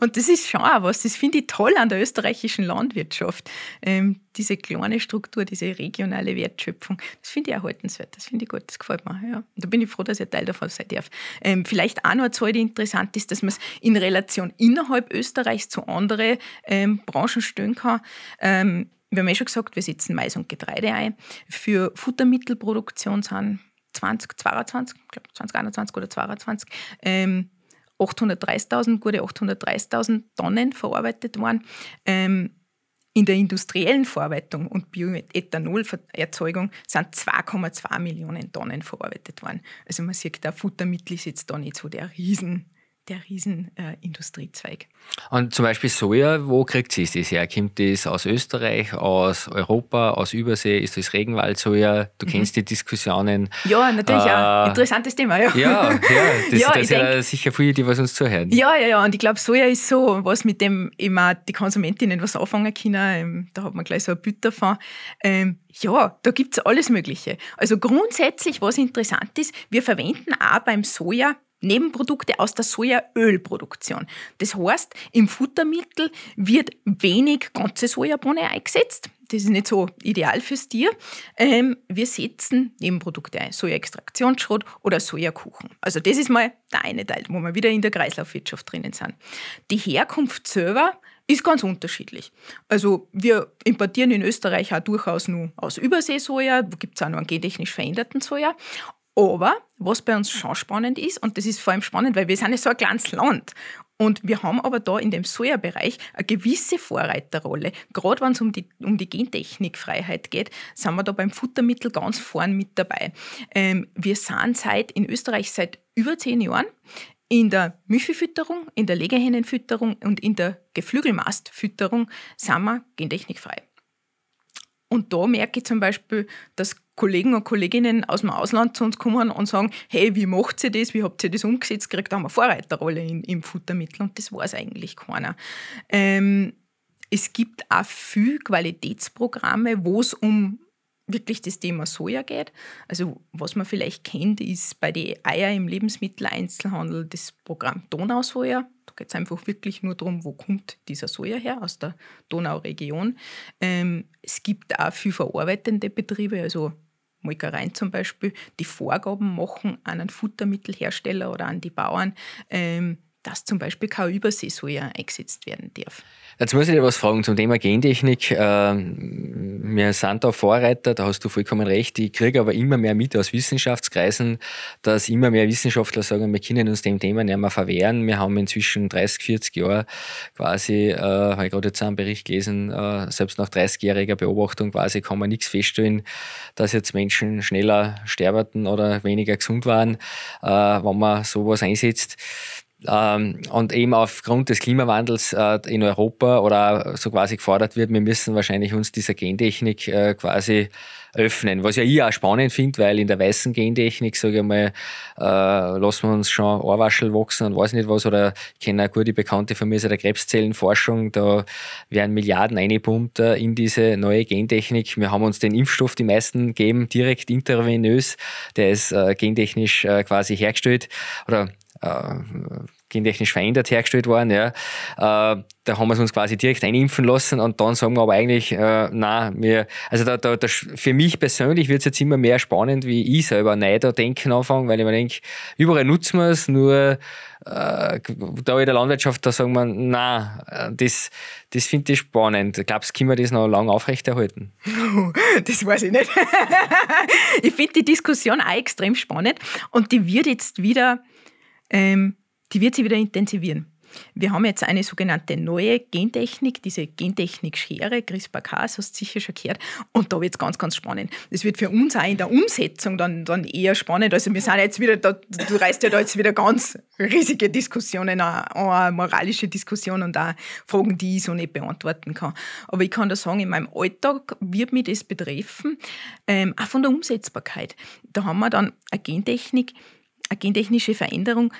Und das ist schon auch was, das finde ich toll an der österreichischen Landwirtschaft. Ähm, diese kleine Struktur, diese regionale Wertschöpfung, das finde ich erhaltenswert, das finde ich gut, das gefällt mir. Ja. Und da bin ich froh, dass ich Teil davon sein darf. Ähm, vielleicht auch noch eine Zahl, die interessant ist, dass man es in Relation innerhalb Österreichs zu anderen ähm, Branchen stellen kann. Ähm, wir haben ja schon gesagt, wir setzen Mais und Getreide ein. Für Futtermittelproduktion sind 2022, ich glaube 2021 oder 2022, ähm, 830.000, gute 830.000 Tonnen verarbeitet worden. Ähm, in der industriellen Verarbeitung und Bioethanolerzeugung sind 2,2 Millionen Tonnen verarbeitet worden. Also man sieht, der Futtermittel ist jetzt da nicht so der Riesen, der Riesenindustriezweig. Äh, und zum Beispiel Soja, wo kriegt sie das her? Kommt das aus Österreich, aus Europa, aus Übersee? Ist das Regenwaldsoja? Du mhm. kennst die Diskussionen. Ja, natürlich äh, auch. Interessantes Thema, ja. Ja, ja das, ja, das ja sicher viele, die was uns zuhören. Ja, ja, ja. Und ich glaube, Soja ist so, was mit dem immer die Konsumentinnen was anfangen können. Ähm, da hat man gleich so ein Bild davon. Ähm, ja, da gibt es alles Mögliche. Also grundsätzlich, was interessant ist, wir verwenden auch beim Soja Nebenprodukte aus der Sojaölproduktion. Das heißt, im Futtermittel wird wenig ganze Sojabohne eingesetzt. Das ist nicht so ideal fürs Tier. Ähm, wir setzen Nebenprodukte ein, Sojaextraktionsschrot oder Sojakuchen. Also das ist mal der eine Teil, wo wir wieder in der Kreislaufwirtschaft drinnen sind. Die Herkunft selber ist ganz unterschiedlich. Also wir importieren in Österreich auch durchaus nur aus Überseesoja, da gibt es auch noch einen gentechnisch veränderten Soja. Aber was bei uns schon spannend ist, und das ist vor allem spannend, weil wir sind ja so ein kleines Land und wir haben aber da in dem Soja-Bereich eine gewisse Vorreiterrolle. Gerade wenn es um die, um die Gentechnikfreiheit geht, sind wir da beim Futtermittel ganz vorn mit dabei. Ähm, wir sind seit, in Österreich seit über zehn Jahren in der Milchfütterung, in der Legehennenfütterung und in der Geflügelmastfütterung sind wir gentechnikfrei. Und da merke ich zum Beispiel, dass Kollegen und Kolleginnen aus dem Ausland zu uns kommen und sagen, hey, wie macht sie das, wie habt ihr das umgesetzt, kriegt da eine Vorreiterrolle im, im Futtermittel und das weiß eigentlich keiner. Ähm, es gibt auch viele Qualitätsprogramme, wo es um wirklich das Thema Soja geht. Also was man vielleicht kennt, ist bei den Eier im Lebensmitteleinzelhandel das Programm Donausoja. Da geht es einfach wirklich nur darum, wo kommt dieser Soja her, aus der Donauregion. Ähm, es gibt auch viele verarbeitende Betriebe, also Molkereien zum Beispiel, die Vorgaben machen an einen Futtermittelhersteller oder an die Bauern, ähm, dass zum Beispiel kein Überseesoja eingesetzt werden darf. Jetzt muss ich dir was fragen zum Thema Gentechnik. Ähm, wir sind da Vorreiter, da hast du vollkommen recht. Ich kriege aber immer mehr mit aus Wissenschaftskreisen, dass immer mehr Wissenschaftler sagen, wir können uns dem Thema nicht mehr verwehren. Wir haben inzwischen 30, 40 Jahre quasi, äh, habe ich gerade jetzt einen Bericht gelesen, äh, selbst nach 30-jähriger Beobachtung quasi kann man nichts feststellen, dass jetzt Menschen schneller sterben oder weniger gesund waren, äh, wenn man sowas einsetzt. Ähm, und eben aufgrund des Klimawandels äh, in Europa oder so quasi gefordert wird, wir müssen wahrscheinlich uns dieser Gentechnik äh, quasi öffnen. Was ja ich auch spannend finde, weil in der weißen Gentechnik, sage ich mal, äh, lassen wir uns schon Ohrwaschel wachsen und weiß nicht was. Oder ich kenne eine gute Bekannte von mir aus der Krebszellenforschung, da werden Milliarden eingepumpt in diese neue Gentechnik. Wir haben uns den Impfstoff, die meisten geben, direkt intravenös. Der ist gentechnisch quasi hergestellt oder äh, gentechnisch verändert hergestellt worden. Ja. Äh, da haben wir es uns quasi direkt einimpfen lassen und dann sagen wir aber eigentlich, äh, nein, wir, also da, da, da, für mich persönlich wird es jetzt immer mehr spannend, wie ich selber neu da denken anfange, weil ich mir denke, überall nutzen wir es, nur äh, da in der Landwirtschaft, da sagen wir, nein, äh, das, das finde ich spannend. Glaubst du, können wir das noch lange aufrechterhalten? Das weiß ich nicht. ich finde die Diskussion auch extrem spannend und die wird jetzt wieder ähm, die wird sich wieder intensivieren. Wir haben jetzt eine sogenannte neue Gentechnik, diese Gentechnik-Schere, CRISPR-Cas, hast du sicher schon gehört. Und da wird es ganz, ganz spannend. Das wird für uns auch in der Umsetzung dann, dann eher spannend. Also wir sind jetzt wieder, da, du reißt ja da jetzt wieder ganz riesige Diskussionen, eine moralische Diskussion und auch Fragen, die ich so nicht beantworten kann. Aber ich kann da sagen, in meinem Alltag wird mich das betreffen, ähm, auch von der Umsetzbarkeit. Da haben wir dann eine Gentechnik, eine gentechnische Veränderung,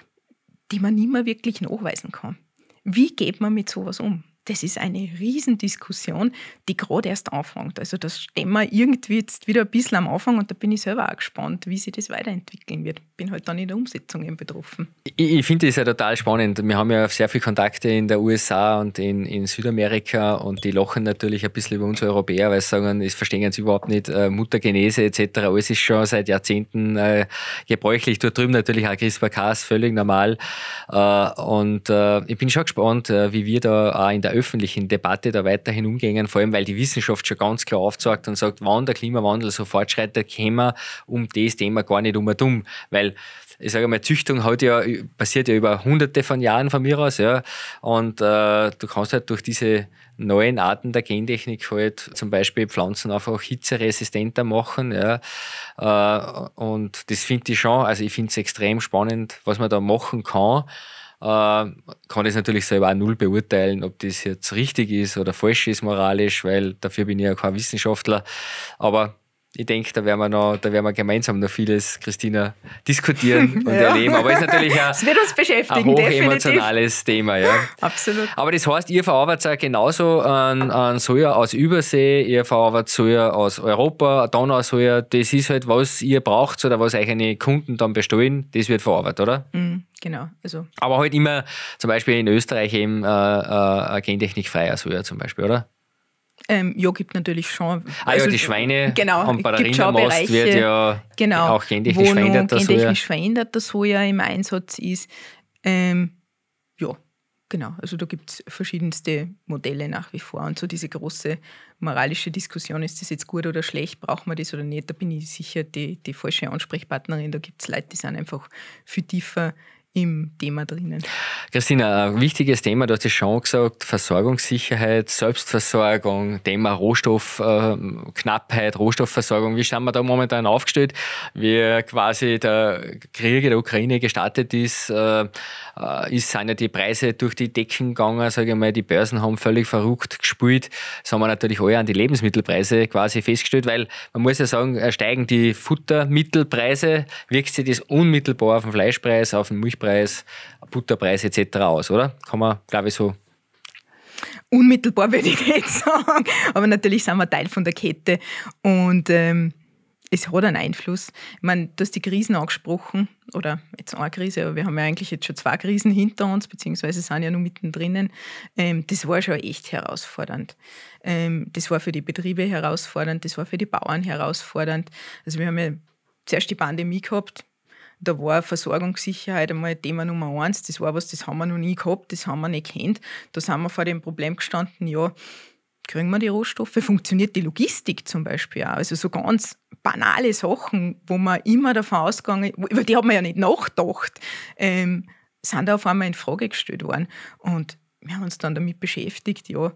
die man nicht mehr wirklich nachweisen kann. Wie geht man mit sowas um? das ist eine Riesendiskussion, die gerade erst anfängt. Also das stehen wir irgendwie jetzt wieder ein bisschen am Anfang und da bin ich selber auch gespannt, wie sich das weiterentwickeln wird. Bin halt dann in der Umsetzung eben betroffen. Ich, ich finde das ja total spannend. Wir haben ja sehr viele Kontakte in der USA und in, in Südamerika und die lachen natürlich ein bisschen über uns Europäer, weil sie sagen, das verstehen sie überhaupt nicht. Äh, Muttergenese etc. Alles ist schon seit Jahrzehnten äh, gebräuchlich. Dort drüben natürlich auch CRISPR-Cas, völlig normal. Äh, und äh, ich bin schon gespannt, äh, wie wir da auch in der öffentlichen Debatte da weiterhin umgehen, vor allem weil die Wissenschaft schon ganz klar aufzeigt und sagt, wann der Klimawandel so fortschreitet, kämen wir um das Thema gar nicht um und um, weil ich sage mal, Züchtung hat ja, passiert ja über hunderte von Jahren von mir aus, ja. Und äh, du kannst halt durch diese neuen Arten der Gentechnik halt zum Beispiel Pflanzen einfach hitzeresistenter machen, ja. Äh, und das finde ich schon, also ich finde es extrem spannend, was man da machen kann. Äh, kann ich natürlich selber auch null beurteilen, ob das jetzt richtig ist oder falsch ist moralisch, weil dafür bin ich ja kein Wissenschaftler. Aber ich denke, da werden wir noch, da werden wir gemeinsam noch vieles, Christina, diskutieren und ja. erleben. Aber es ist natürlich ein, wird uns beschäftigen, ein hochemotionales Thema. Ja. Absolut. Aber das heißt, ihr verarbeitet auch genauso an, an Soja aus Übersee, ihr verarbeitet Soja aus Europa, Donausoja. Das ist halt, was ihr braucht oder was euch eine Kunden dann bestellen, das wird verarbeitet, oder? Mhm, genau. Also. Aber halt immer zum Beispiel in Österreich eben äh, äh, gentechnikfreier Soja zum Beispiel, oder? Ähm, ja, gibt natürlich schon. Ah also, ja, die Schweine genau, der Rindermast wird ja genau, auch genetisch veränderter Soja. genetisch veränderter Soja im Einsatz ist. Ähm, ja, genau. Also da gibt es verschiedenste Modelle nach wie vor. Und so diese große moralische Diskussion, ist das jetzt gut oder schlecht, braucht man das oder nicht, da bin ich sicher die, die falsche Ansprechpartnerin. Da gibt es Leute, die sind einfach viel tiefer im Thema drinnen. Christina, ein wichtiges Thema, du hast es schon gesagt, Versorgungssicherheit, Selbstversorgung, Thema Rohstoffknappheit, Rohstoffversorgung. Wie sind wir da momentan aufgestellt? Wie quasi der Krieg in der Ukraine gestartet ist, äh, ist, sind ja die Preise durch die Decken gegangen, sage ich mal, die Börsen haben völlig verrückt gespielt. Das haben wir natürlich alle an die Lebensmittelpreise quasi festgestellt, weil man muss ja sagen, steigen die Futtermittelpreise, wirkt sich das unmittelbar auf den Fleischpreis, auf den Milchpreis Milchpreis, Butterpreis etc. aus, oder? Kann man, glaube ich, so Unmittelbar würde ich nicht sagen, aber natürlich sind wir Teil von der Kette und ähm, es hat einen Einfluss. Ich meine, du hast die Krisen angesprochen, oder jetzt eine Krise, aber wir haben ja eigentlich jetzt schon zwei Krisen hinter uns, beziehungsweise sind ja nur mittendrin. Ähm, das war schon echt herausfordernd. Ähm, das war für die Betriebe herausfordernd, das war für die Bauern herausfordernd. Also wir haben ja zuerst die Pandemie gehabt, da war Versorgungssicherheit einmal Thema Nummer eins. Das war was, das haben wir noch nie gehabt, das haben wir nicht kennt. Da sind wir vor dem Problem gestanden, ja, kriegen wir die Rohstoffe? Funktioniert die Logistik zum Beispiel auch? Also so ganz banale Sachen, wo man immer davon ausgegangen, über die hat man ja nicht nachgedacht, ähm, sind da auf einmal in Frage gestellt worden. Und wir haben uns dann damit beschäftigt, ja,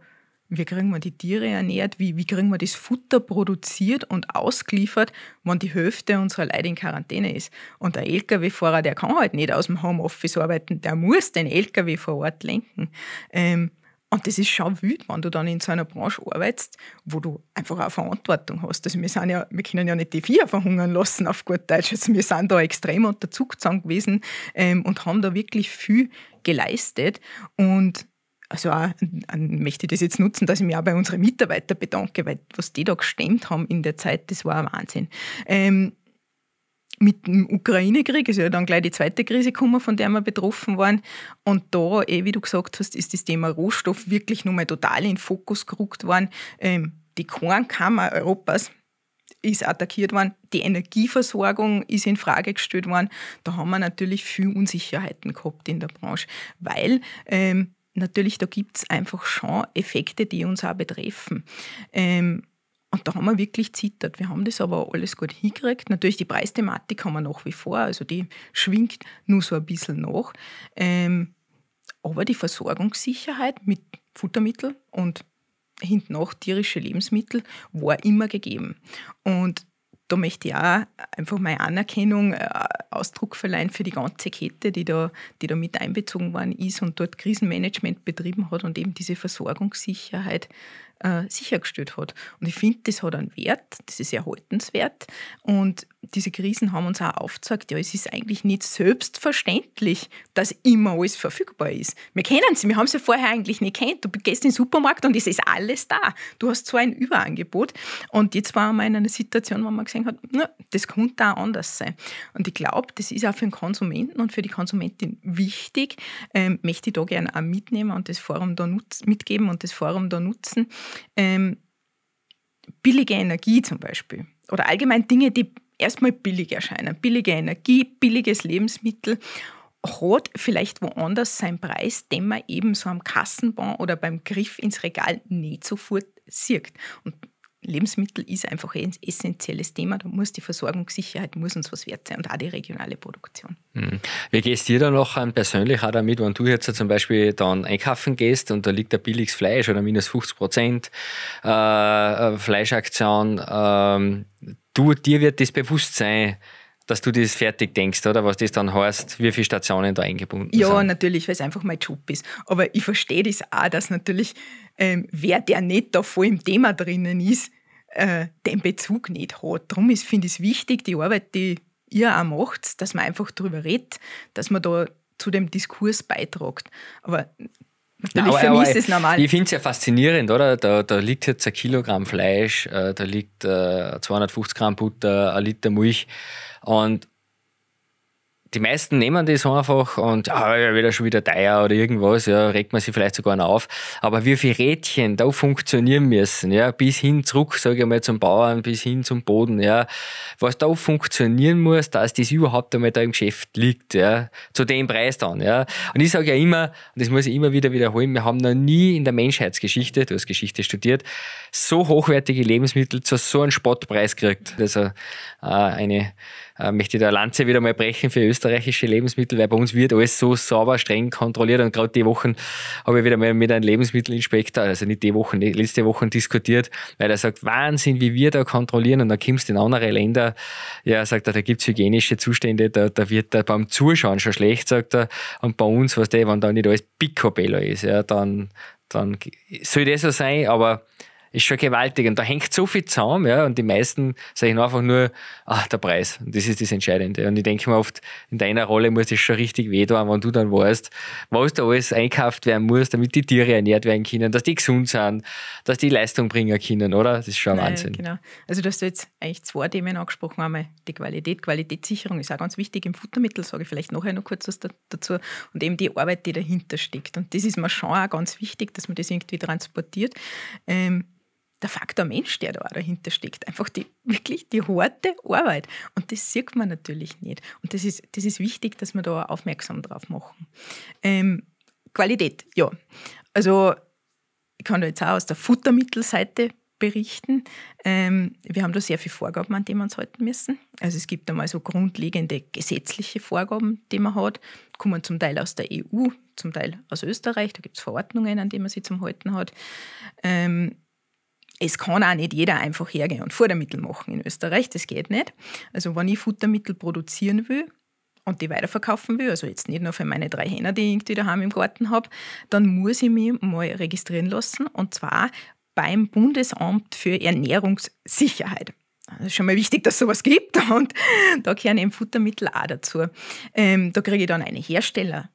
wie kriegen wir die Tiere ernährt, wie, wie kriegen wir das Futter produziert und ausgeliefert, wenn die Hälfte unserer Leute in Quarantäne ist. Und der Lkw-Fahrer, der kann halt nicht aus dem Homeoffice arbeiten, der muss den Lkw vor Ort lenken. Ähm, und das ist schon wild, wenn du dann in so einer Branche arbeitest, wo du einfach auch Verantwortung hast. Also wir, sind ja, wir können ja nicht die Vier verhungern lassen, auf gut Deutsch. Also wir sind da extrem unter Zugzwang gewesen ähm, und haben da wirklich viel geleistet. Und also auch möchte ich das jetzt nutzen, dass ich mich auch bei unseren Mitarbeitern bedanke, weil was die da gestemmt haben in der Zeit, das war ein Wahnsinn. Ähm, mit dem Ukraine-Krieg ist ja dann gleich die zweite Krise gekommen, von der wir betroffen waren. Und da, eh, wie du gesagt hast, ist das Thema Rohstoff wirklich nochmal total in den Fokus gerückt worden. Ähm, die Kornkammer Europas ist attackiert worden, die Energieversorgung ist in Frage gestellt worden. Da haben wir natürlich viel Unsicherheiten gehabt in der Branche, weil ähm, natürlich, da gibt es einfach schon Effekte, die uns auch betreffen. Ähm, und da haben wir wirklich zittert. Wir haben das aber alles gut hingekriegt. Natürlich die Preisthematik haben wir nach wie vor, also die schwingt nur so ein bisschen nach. Ähm, Aber die Versorgungssicherheit mit Futtermitteln und hinten auch tierische Lebensmittel war immer gegeben. Und da möchte ich auch einfach meine Anerkennung, äh, Ausdruck verleihen für die ganze Kette, die da, die da mit einbezogen worden ist und dort Krisenmanagement betrieben hat und eben diese Versorgungssicherheit äh, sichergestellt hat. Und ich finde, das hat einen Wert, das ist erhaltenswert. Und diese Krisen haben uns auch aufgezeigt, ja, es ist eigentlich nicht selbstverständlich, dass immer alles verfügbar ist. Wir kennen es, wir haben ja vorher eigentlich nicht kennt. Du gehst in den Supermarkt und es ist alles da. Du hast so ein Überangebot. Und jetzt waren wir in einer Situation, wo man gesehen hat, na, das könnte auch anders sein. Und ich glaube, das ist auch für den Konsumenten und für die Konsumentin wichtig. Ähm, möchte ich da gerne auch mitnehmen und das Forum da mitgeben und das Forum da nutzen. Ähm, billige Energie zum Beispiel oder allgemein Dinge, die erstmal billig erscheinen. Billige Energie, billiges Lebensmittel hat vielleicht woanders seinen Preis, den man eben so am Kassenbon oder beim Griff ins Regal nicht sofort sieht. Und Lebensmittel ist einfach ein essentielles Thema. Da muss die Versorgungssicherheit muss uns was wert sein und auch die regionale Produktion. Mhm. Wie gehst du da noch persönlich auch damit, wenn du jetzt zum Beispiel dann einkaufen gehst und da liegt ein billiges Fleisch oder minus 50 Prozent äh, äh, Fleischaktion, ähm, du, dir wird das bewusst sein, dass du das fertig denkst, oder? Was das dann heißt, wie viele Stationen da eingebunden ja, sind. Ja, natürlich, weil es einfach mein Job ist. Aber ich verstehe das auch, dass natürlich ähm, wer, der nicht da voll im Thema drinnen ist, äh, den Bezug nicht hat. Darum finde ich es wichtig, die Arbeit, die ihr auch macht, dass man einfach darüber redet, dass man da zu dem Diskurs beitragt. Aber Natürlich, Nein, für mich ist es normal. Ich finde es ja faszinierend, oder? Da, da, liegt jetzt ein Kilogramm Fleisch, äh, da liegt äh, 250 Gramm Butter, ein Liter Milch. Und die meisten nehmen das einfach und ah, ja, wieder schon wieder teuer oder irgendwas, ja, regt man sich vielleicht sogar noch auf. Aber wie viele Rädchen da funktionieren müssen, ja, bis hin zurück, sage ich mal, zum Bauern, bis hin zum Boden, ja, was da funktionieren muss, dass das überhaupt einmal da im Geschäft liegt, ja, zu dem Preis dann, ja. Und ich sage ja immer, und das muss ich immer wieder wiederholen, wir haben noch nie in der Menschheitsgeschichte, du hast Geschichte studiert, so hochwertige Lebensmittel zu so einem Spottpreis gekriegt. Also äh, eine äh, möchte ich da Lanze wieder mal brechen für österreichische Lebensmittel, weil bei uns wird alles so sauber, streng kontrolliert und gerade die Wochen habe ich wieder mal mit einem Lebensmittelinspektor, also nicht die Wochen, die letzte Woche diskutiert, weil er sagt, Wahnsinn, wie wir da kontrollieren und dann kommst du in andere Länder, ja, sagt er, da gibt es hygienische Zustände, da, da wird da beim Zuschauen schon schlecht, sagt er, und bei uns, was der, wenn da nicht alles Picobello ist, ja, dann, dann soll das so sein, aber ist schon gewaltig. Und da hängt so viel zusammen, ja, und die meisten sagen einfach nur, ach, der Preis. Und das ist das Entscheidende. Und ich denke mir oft, in deiner Rolle muss es schon richtig weh tun, wenn du dann weißt, was da alles einkauft werden muss, damit die Tiere ernährt werden können, dass die gesund sind, dass die Leistung bringen können, oder? Das ist schon naja, Wahnsinn. Genau. Also, du hast jetzt eigentlich zwei Themen angesprochen. Einmal die Qualität. Qualitätssicherung ist auch ganz wichtig im Futtermittel, sage ich vielleicht nachher noch kurz was dazu. Und eben die Arbeit, die dahinter steckt. Und das ist mir schon auch ganz wichtig, dass man das irgendwie transportiert. Ähm, der Faktor Mensch, der da auch dahinter steckt. Einfach die, wirklich die harte Arbeit. Und das sieht man natürlich nicht. Und das ist, das ist wichtig, dass wir da aufmerksam drauf machen. Ähm, Qualität, ja. Also, ich kann da jetzt auch aus der Futtermittelseite berichten. Ähm, wir haben da sehr viele Vorgaben, an die wir uns halten müssen. Also es gibt einmal so grundlegende gesetzliche Vorgaben, die man hat, kommen zum Teil aus der EU, zum Teil aus Österreich. Da gibt es Verordnungen, an die man sich zum Halten hat. Ähm, es kann auch nicht jeder einfach hergehen und Futtermittel machen in Österreich, das geht nicht. Also wenn ich Futtermittel produzieren will und die weiterverkaufen will, also jetzt nicht nur für meine drei Hähner, die ich irgendwie daheim im Garten habe, dann muss ich mich mal registrieren lassen und zwar beim Bundesamt für Ernährungssicherheit. Das ist schon mal wichtig, dass es sowas gibt und da gehören eben Futtermittel auch dazu. Ähm, da kriege ich dann eine Herstellernummer,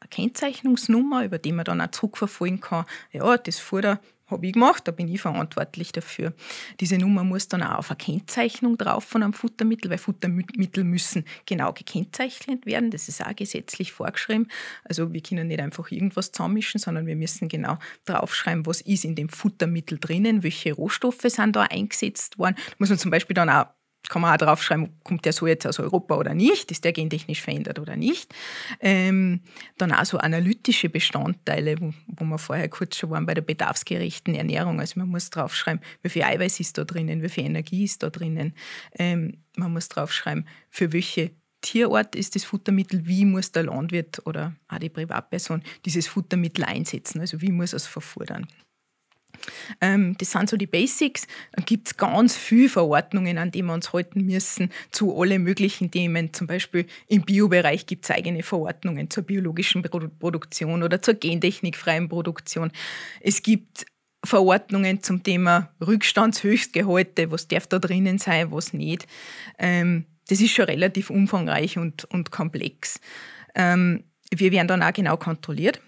eine Kennzeichnungsnummer, über die man dann auch zurückverfolgen kann, ja, das Futter habe ich gemacht, da bin ich verantwortlich dafür. Diese Nummer muss dann auch auf eine Kennzeichnung drauf von einem Futtermittel, weil Futtermittel müssen genau gekennzeichnet werden. Das ist auch gesetzlich vorgeschrieben. Also wir können nicht einfach irgendwas zusammenmischen, sondern wir müssen genau draufschreiben, was ist in dem Futtermittel drinnen, welche Rohstoffe sind da eingesetzt worden. Da muss man zum Beispiel dann auch kann man auch draufschreiben, kommt der so jetzt aus Europa oder nicht, ist der gentechnisch verändert oder nicht. Ähm, dann auch so analytische Bestandteile, wo, wo wir vorher kurz schon waren bei der bedarfsgerechten Ernährung. Also man muss draufschreiben, wie viel Eiweiß ist da drinnen, wie viel Energie ist da drinnen. Ähm, man muss draufschreiben, für welche Tierort ist das Futtermittel, wie muss der Landwirt oder auch die Privatperson dieses Futtermittel einsetzen, also wie muss er es verfordern. Ähm, das sind so die Basics. Dann gibt es ganz viele Verordnungen, an die wir uns halten müssen, zu allen möglichen Themen. Zum Beispiel im Biobereich gibt es eigene Verordnungen zur biologischen Produktion oder zur gentechnikfreien Produktion. Es gibt Verordnungen zum Thema Rückstandshöchstgehalte, was darf da drinnen sein, was nicht. Ähm, das ist schon relativ umfangreich und, und komplex. Ähm, wir werden dann auch genau kontrolliert.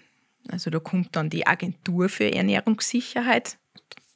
Also da kommt dann die Agentur für Ernährungssicherheit.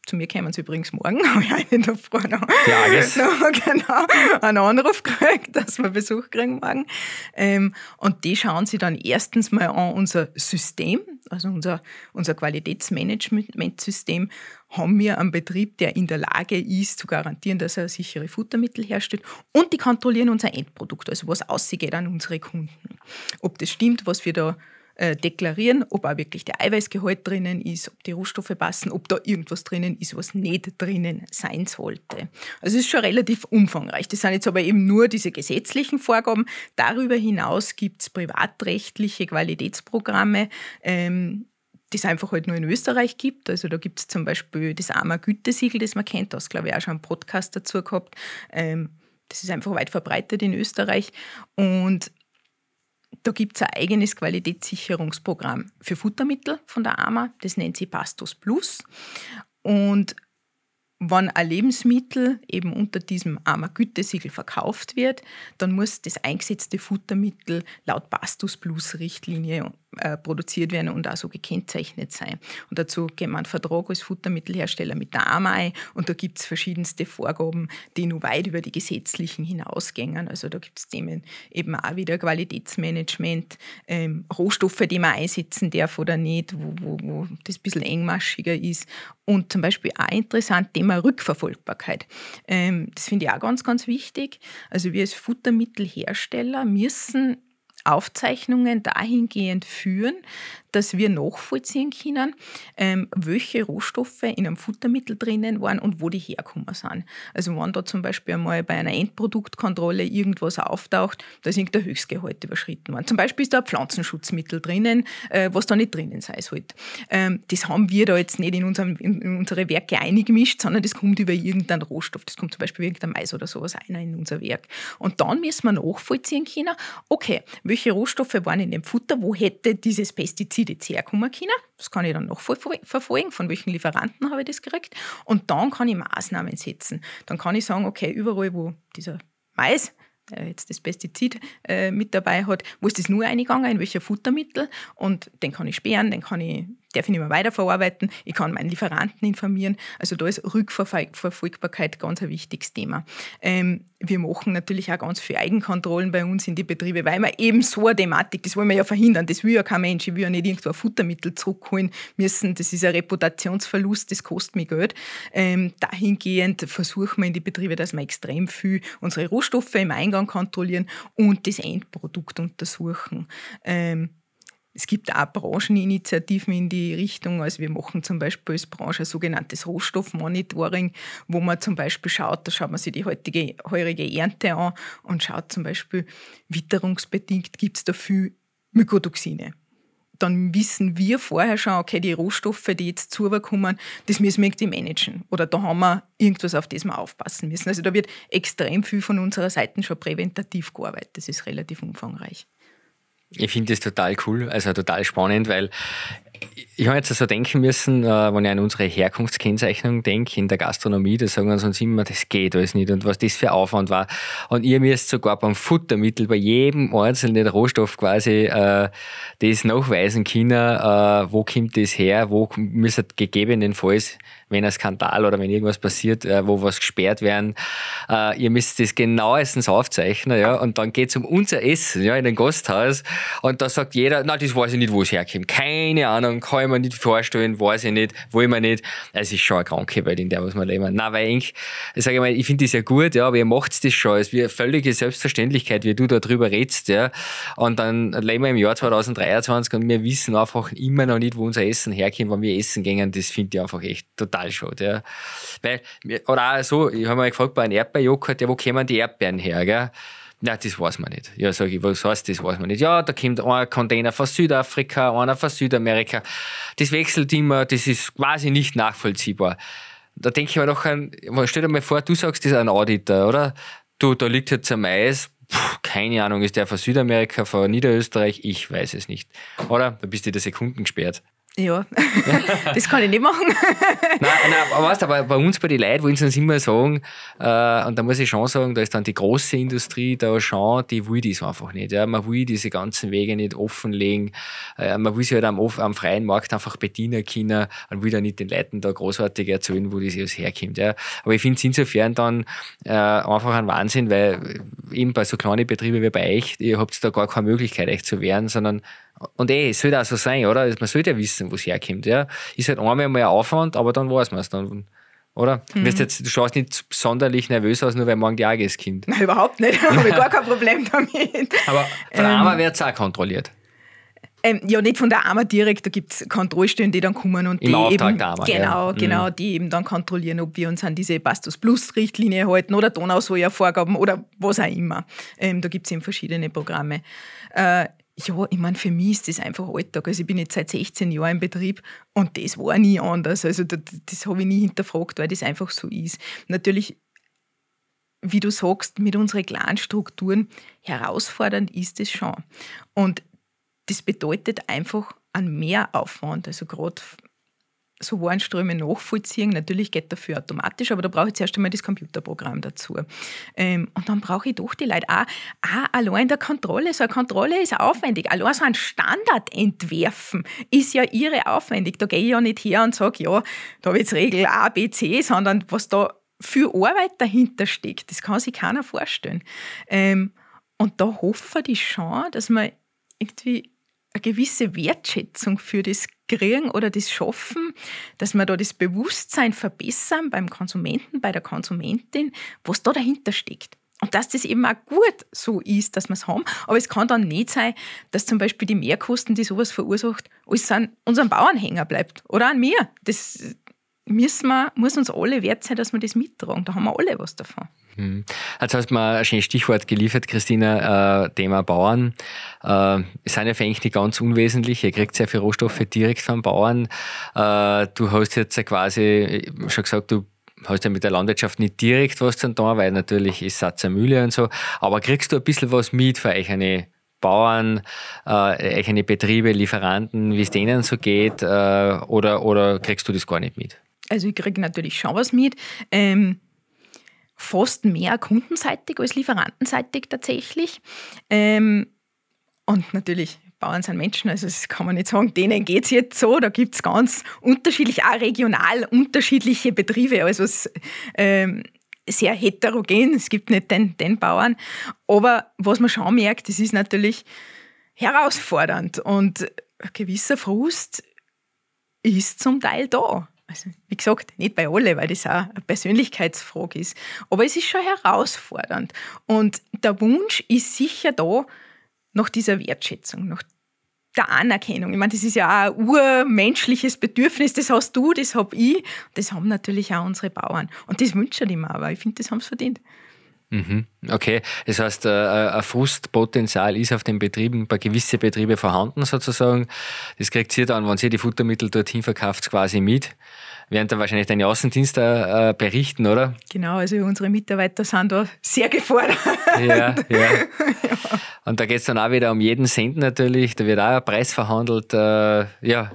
Zu mir kommen sie übrigens morgen, habe ich einen davor noch, ja, noch genau, einen Anruf gekriegt, dass wir Besuch kriegen morgen. Ähm, und die schauen sich dann erstens mal an unser System, also unser, unser Qualitätsmanagementsystem, haben wir einen Betrieb, der in der Lage ist, zu garantieren, dass er sichere Futtermittel herstellt. Und die kontrollieren unser Endprodukt, also was ausgeht an unsere Kunden. Ob das stimmt, was wir da äh, deklarieren, ob auch wirklich der Eiweißgehalt drinnen ist, ob die Rohstoffe passen, ob da irgendwas drinnen ist, was nicht drinnen sein sollte. Also es ist schon relativ umfangreich. Das sind jetzt aber eben nur diese gesetzlichen Vorgaben. Darüber hinaus gibt es privatrechtliche Qualitätsprogramme, ähm, die es einfach halt nur in Österreich gibt. Also da gibt es zum Beispiel das AMA Gütesiegel, das man kennt, das glaube ich auch schon einen Podcast dazu gehabt. Ähm, das ist einfach weit verbreitet in Österreich. Und da gibt es ein eigenes Qualitätssicherungsprogramm für Futtermittel von der AMA, das nennt sich Pastos Plus. Und wenn ein Lebensmittel eben unter diesem AMA-Gütesiegel verkauft wird, dann muss das eingesetzte Futtermittel laut Pastus Plus Richtlinie äh, produziert werden und auch so gekennzeichnet sein. Und dazu gehen wir einen Vertrag als Futtermittelhersteller mit der AMA ein und da gibt es verschiedenste Vorgaben, die nur weit über die gesetzlichen hinausgehen. Also da gibt es Themen eben auch wieder Qualitätsmanagement, ähm, Rohstoffe, die man einsetzen darf oder nicht, wo, wo, wo das ein bisschen engmaschiger ist. Und zum Beispiel auch interessant, Thema Rückverfolgbarkeit. Ähm, das finde ich auch ganz, ganz wichtig. Also wir als Futtermittelhersteller müssen Aufzeichnungen dahingehend führen, dass wir nachvollziehen können, ähm, welche Rohstoffe in einem Futtermittel drinnen waren und wo die herkommen sind. Also wenn da zum Beispiel einmal bei einer Endproduktkontrolle irgendwas auftaucht, da ist irgendein Höchstgehalt überschritten worden. Zum Beispiel ist da ein Pflanzenschutzmittel drinnen, äh, was da nicht drinnen sein sollte. Ähm, das haben wir da jetzt nicht in, unserem, in unsere Werke eingemischt, sondern das kommt über irgendeinen Rohstoff. Das kommt zum Beispiel irgendein Mais oder sowas einer in unser Werk. Und dann müssen wir nachvollziehen können, okay, welche Rohstoffe waren in dem Futter, wo hätte dieses Pestizid Pestizid jetzt herkommen können. Das kann ich dann noch verfolgen, von welchen Lieferanten habe ich das gekriegt. Und dann kann ich Maßnahmen setzen. Dann kann ich sagen, okay, überall, wo dieser Mais jetzt das Pestizid äh, mit dabei hat, wo ist das nur eingegangen, in welcher Futtermittel und den kann ich sperren, den kann ich darf ich nicht mehr weiterverarbeiten, ich kann meinen Lieferanten informieren. Also da ist Rückverfolgbarkeit ganz ein wichtiges Thema. Ähm, wir machen natürlich auch ganz viele Eigenkontrollen bei uns in die Betriebe, weil wir eben so eine Thematik, das wollen wir ja verhindern, das will ja kein Mensch, ich will ja nicht irgendwo ein Futtermittel zurückholen müssen, das ist ein Reputationsverlust, das kostet mir Geld. Ähm, dahingehend versuchen wir in die Betriebe, dass wir extrem viel unsere Rohstoffe im Eingang kontrollieren und das Endprodukt untersuchen. Ähm, es gibt auch Brancheninitiativen in die Richtung. Also wir machen zum Beispiel als Branche ein sogenanntes Rohstoffmonitoring, wo man zum Beispiel schaut, da schaut man sich die heutige, heurige Ernte an und schaut zum Beispiel, witterungsbedingt gibt es da viel Mykotoxine dann wissen wir vorher schon, okay, die Rohstoffe, die jetzt zukommen, das müssen wir irgendwie managen. Oder da haben wir irgendwas, auf das wir aufpassen müssen. Also da wird extrem viel von unserer Seite schon präventativ gearbeitet. Das ist relativ umfangreich. Ich finde das total cool, also total spannend, weil ich habe jetzt so denken müssen, äh, wenn ich an unsere Herkunftskennzeichnung denke, in der Gastronomie, da sagen wir uns immer, das geht alles nicht und was das für Aufwand war. Und ihr müsst sogar beim Futtermittel, bei jedem einzelnen Rohstoff quasi äh, das nachweisen können, äh, wo kommt das her, wo müsste gegebenenfalls wenn ein Skandal oder wenn irgendwas passiert, äh, wo was gesperrt werden. Äh, ihr müsst das genauestens aufzeichnen, ja, und dann geht es um unser Essen, ja, in den Gasthaus und da sagt jeder, na, das weiß ich nicht, wo es herkommt. Keine Ahnung, kann ich mir nicht vorstellen, weiß ich nicht, wollen wir nicht. Es ist schon eine kranke Welt, in der muss man leben. Na, weil ich, sage ich mal, ich finde das ja gut, ja, aber ihr macht das schon. Es ist wie eine völlige Selbstverständlichkeit, wie du da drüber redst, ja. Und dann leben wir im Jahr 2023 und wir wissen einfach immer noch nicht, wo unser Essen herkommt, wenn wir essen gehen. Das finde ich einfach echt total total schaut. Ja. Weil, oder auch so, ich habe mal gefragt bei einem Erdbeerjoghurt, ja, wo kommen die Erdbeeren her? Gell? Ja, das weiß man nicht. Ja, sage ich, was heißt das, weiß man nicht. Ja, da kommt ein Container von Südafrika, einer von Südamerika. Das wechselt immer, das ist quasi nicht nachvollziehbar. Da denke ich mir doch an, stell dir mal vor, du sagst, das ein Auditor, oder? Du, da liegt jetzt ein Mais, Puh, keine Ahnung, ist der von Südamerika, von Niederösterreich? Ich weiß es nicht. Oder? Da bist du der Sekunden gesperrt. Ja, das kann ich nicht machen. nein, nein, aber weißt, aber bei uns, bei den Leuten, wollen sie uns immer sagen, äh, und da muss ich schon sagen, da ist dann die große Industrie da schon, die will das einfach nicht. Ja. Man will diese ganzen Wege nicht offenlegen. Äh, man will sich halt am, am, freien Markt einfach bedienen können und will da nicht den Leuten da großartig erzählen, wo das alles herkommt. Ja. Aber ich finde es insofern dann äh, einfach ein Wahnsinn, weil eben bei so kleinen Betrieben wie bei euch, ihr habt da gar keine Möglichkeit, euch zu wehren, sondern und eh, es sollte auch so sein, oder? Man sollte ja wissen, wo es herkommt. Ja? Ist halt einmal mal ein Aufwand, aber dann weiß man es dann. Oder? Mhm. Du, jetzt, du schaust nicht sonderlich nervös aus, nur weil morgen die AGs kommt. Nein, überhaupt nicht. Da habe ich gar kein Problem damit. Aber von der AMA wird es auch kontrolliert. Ähm, ja, nicht von der AMA direkt, da gibt es Kontrollstellen, die dann kommen und Im die Auftrag eben, der AMA, genau, ja. genau, mhm. die eben dann kontrollieren, ob wir uns an diese Bastus Plus Richtlinie halten oder Donausäuer-Vorgaben oder was auch immer. Ähm, da gibt es eben verschiedene Programme. Äh, ja, ich meine, für mich ist das einfach Alltag. Also ich bin jetzt seit 16 Jahren im Betrieb und das war nie anders. Also das, das habe ich nie hinterfragt, weil das einfach so ist. Natürlich, wie du sagst, mit unseren kleinen Strukturen herausfordernd ist es schon. Und das bedeutet einfach einen Mehraufwand. Also gerade so Warenströme nachvollziehen. Natürlich geht dafür automatisch, aber da brauche ich zuerst einmal das Computerprogramm dazu. Ähm, und dann brauche ich doch die Leute auch, auch allein der Kontrolle. So eine Kontrolle ist aufwendig. Allein so ein Standard entwerfen ist ja irre aufwendig. Da gehe ich ja nicht her und sage, ja, da habe ich jetzt Regel A, B, C, sondern was da für Arbeit dahinter steckt, das kann sich keiner vorstellen. Ähm, und da hoffe ich schon, dass man irgendwie eine gewisse Wertschätzung für das kriegen oder das schaffen, dass wir da das Bewusstsein verbessern beim Konsumenten, bei der Konsumentin, was da dahinter steckt. Und dass das eben auch gut so ist, dass wir es haben. Aber es kann dann nicht sein, dass zum Beispiel die Mehrkosten, die sowas verursacht, alles an unseren Bauernhänger bleibt. Oder an mir. Das müssen wir, muss uns alle wert sein, dass wir das mittragen. Da haben wir alle was davon. Hm. Jetzt hast du mal ein schönes Stichwort geliefert, Christina, äh, Thema Bauern. Äh, sind ja für eigentlich nicht ganz unwesentlich. Ihr kriegt sehr viele Rohstoffe direkt vom Bauern. Äh, du hast jetzt quasi schon gesagt, du hast ja mit der Landwirtschaft nicht direkt was zu tun, weil natürlich ist Satz Mühle und so. Aber kriegst du ein bisschen was mit für euch eine Bauern, äh, eine Betriebe, Lieferanten, wie es denen so geht? Äh, oder, oder kriegst du das gar nicht mit? Also ich kriege natürlich schon was mit. Ähm fast mehr kundenseitig als lieferantenseitig tatsächlich. Ähm, und natürlich, Bauern sind Menschen, also das kann man nicht sagen, denen geht es jetzt so. Da gibt es ganz unterschiedlich, auch regional unterschiedliche Betriebe. Also es, ähm, sehr heterogen, es gibt nicht den, den Bauern. Aber was man schon merkt, das ist natürlich herausfordernd und ein gewisser Frust ist zum Teil da. Also, wie gesagt, nicht bei alle, weil das auch eine Persönlichkeitsfrage ist. Aber es ist schon herausfordernd. Und der Wunsch ist sicher da nach dieser Wertschätzung, nach der Anerkennung. Ich meine, das ist ja auch ein urmenschliches Bedürfnis. Das hast du, das habe ich. Das haben natürlich auch unsere Bauern. Und das wünschen ich mir aber. Ich finde, das haben sie verdient. Mhm. Okay, das heißt, äh, ein Frustpotenzial ist auf den Betrieben, bei gewissen Betrieben vorhanden sozusagen. Das kriegt ihr dann, wenn ihr die Futtermittel dorthin verkauft, quasi mit. Während dann wahrscheinlich deine Außendienste äh, berichten, oder? Genau, also unsere Mitarbeiter sind da sehr gefordert. Ja, ja. ja. Und da geht es dann auch wieder um jeden Cent natürlich. Da wird auch ein Preis verhandelt. Äh, ja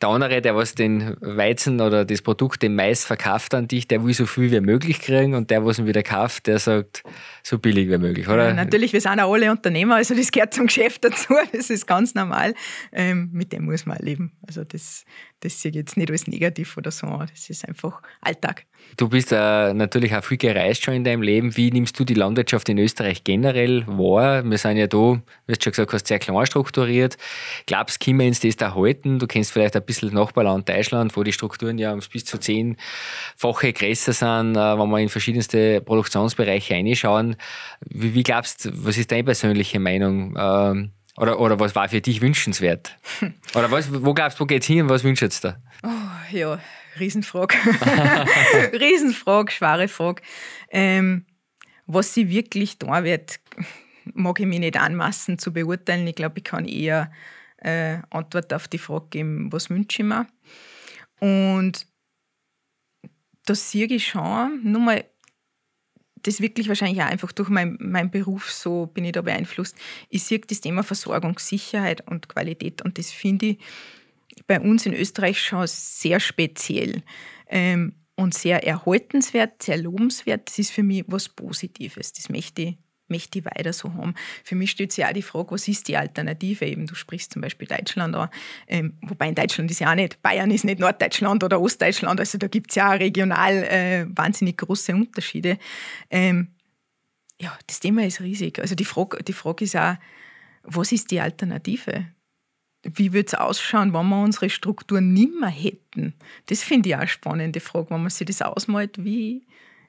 der andere, der was den Weizen oder das Produkt, den Mais verkauft an dich, der will so viel wie möglich kriegen und der, was ihn wieder kauft, der sagt, so billig wie möglich, oder? Ja, natürlich, wir sind auch alle Unternehmer, also das gehört zum Geschäft dazu, das ist ganz normal. Ähm, mit dem muss man leben. Also das, das sehe ich jetzt nicht als negativ oder so, das ist einfach Alltag. Du bist äh, natürlich auch viel gereist schon in deinem Leben. Wie nimmst du die Landwirtschaft in Österreich generell wahr? Wir sind ja da, wie du schon gesagt hast, sehr klar strukturiert. Glaubst du, können wir uns das da halten? Du kennst vielleicht ein bisschen das Nachbarland Deutschland, wo die Strukturen ja bis zu zehnfache größer sind, äh, wenn wir in verschiedenste Produktionsbereiche reinschauen. Wie, wie glaubst du, was ist deine persönliche Meinung? Ähm, oder, oder was war für dich wünschenswert? Oder was, wo glaubst du, wo geht es hin und was wünschst du dir? Oh, ja, Riesenfrage. Riesenfrage, schwere Frage. Ähm, was sie wirklich da wird, mag ich mich nicht anmaßen zu beurteilen. Ich glaube, ich kann eher äh, Antwort auf die Frage geben, was wünsche ich mir. Und das sehe ich schon, nur mal, das wirklich wahrscheinlich auch einfach durch meinen mein Beruf so bin ich da beeinflusst. Ich sehe das Thema Versorgungssicherheit und Qualität und das finde ich bei uns in Österreich schon sehr speziell ähm, und sehr erhaltenswert, sehr lobenswert. Das ist für mich was Positives. Das möchte ich möchte ich weiter so haben. Für mich stellt sich auch die Frage, was ist die Alternative? Eben, du sprichst zum Beispiel Deutschland an, ähm, wobei in Deutschland ist ja auch nicht, Bayern ist nicht Norddeutschland oder Ostdeutschland, also da gibt es ja auch regional äh, wahnsinnig große Unterschiede. Ähm, ja, das Thema ist riesig. Also die Frage, die Frage ist auch, was ist die Alternative? Wie würde es ausschauen, wenn wir unsere Strukturen nimmer hätten? Das finde ich auch eine spannende Frage, wenn man sich das ausmalt. Wie,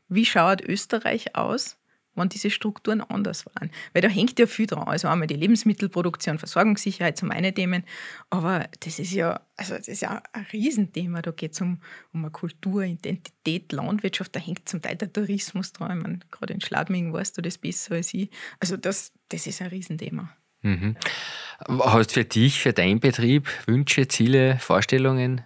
wie schaut Österreich aus, wenn diese Strukturen anders waren. Weil da hängt ja viel dran. Also einmal die Lebensmittelproduktion, Versorgungssicherheit zum einen Themen, aber das ist ja, also das ist ja ein Riesenthema. Da geht es um, um eine Kultur, Identität, Landwirtschaft, da hängt zum Teil der Tourismus dran. Ich meine, gerade in Schladming weißt du das besser als ich. Also das, das ist ein Riesenthema. Mhm. Hast für dich, für deinen Betrieb Wünsche, Ziele, Vorstellungen?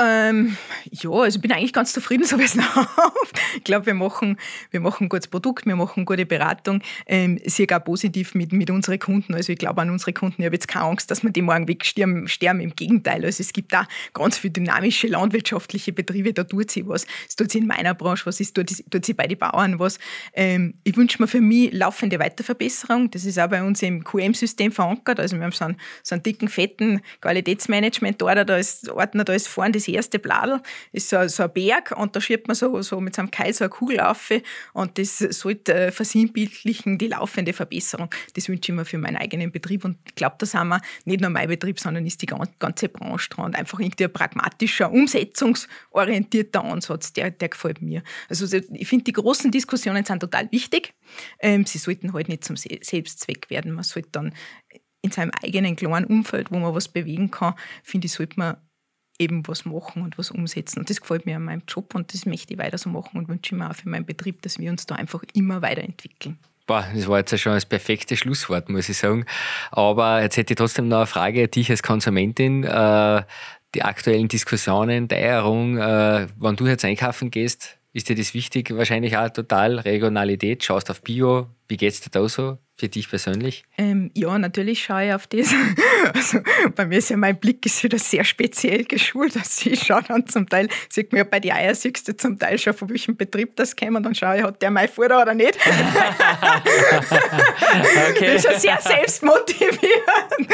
Ähm, ja, also ich bin eigentlich ganz zufrieden, so wie es läuft. Ich glaube, wir machen, wir machen ein gutes Produkt, wir machen gute Beratung, ähm, sehr gar positiv mit, mit unseren Kunden. Also ich glaube an unsere Kunden, ich habe jetzt keine Angst, dass wir die morgen wegsterben. Sterben. Im Gegenteil, also es gibt da ganz viele dynamische landwirtschaftliche Betriebe, da tut sich was. Es tut sich in meiner Branche was, es tut, tut sich bei den Bauern was. Ähm, ich wünsche mir für mich laufende Weiterverbesserung. Das ist auch bei uns im QM-System verankert. Also wir haben so einen, so einen dicken, fetten Qualitätsmanagement dort, da ist Ordner, da ist vorne das erste Bladel ist so, so ein Berg und da schiebt man so, so mit so einem Keil so eine Kugel auf und das sollte äh, versinnbildlichen die laufende Verbesserung. Das wünsche ich mir für meinen eigenen Betrieb und ich glaube, da sind wir nicht nur mein Betrieb, sondern ist die ganze Branche dran einfach irgendwie ein pragmatischer, umsetzungsorientierter Ansatz, der, der gefällt mir. Also ich finde, die großen Diskussionen sind total wichtig. Ähm, sie sollten halt nicht zum Selbstzweck werden. Man sollte dann in seinem eigenen kleinen Umfeld, wo man was bewegen kann, finde ich, sollte man eben was machen und was umsetzen. Und das gefällt mir an meinem Job und das möchte ich weiter so machen und wünsche mir auch für meinen Betrieb, dass wir uns da einfach immer weiterentwickeln. Boah, das war jetzt schon das perfekte Schlusswort, muss ich sagen. Aber jetzt hätte ich trotzdem noch eine Frage, dich als Konsumentin. Äh, die aktuellen Diskussionen, der Ehrung, äh, wenn du jetzt einkaufen gehst, ist dir das wichtig? Wahrscheinlich auch total Regionalität. Schaust auf Bio. Wie geht es dir da so? Für dich persönlich? Ähm, ja, natürlich schaue ich auf das. Also bei mir ist ja mein Blick ist wieder sehr speziell geschult. Also ich schaue dann zum Teil, sieht mir bei den Eier siehst du zum Teil schon, von welchem Betrieb das käme und dann schaue ich, hat der mein Futter oder nicht. okay. Das ist ja sehr selbstmotivierend.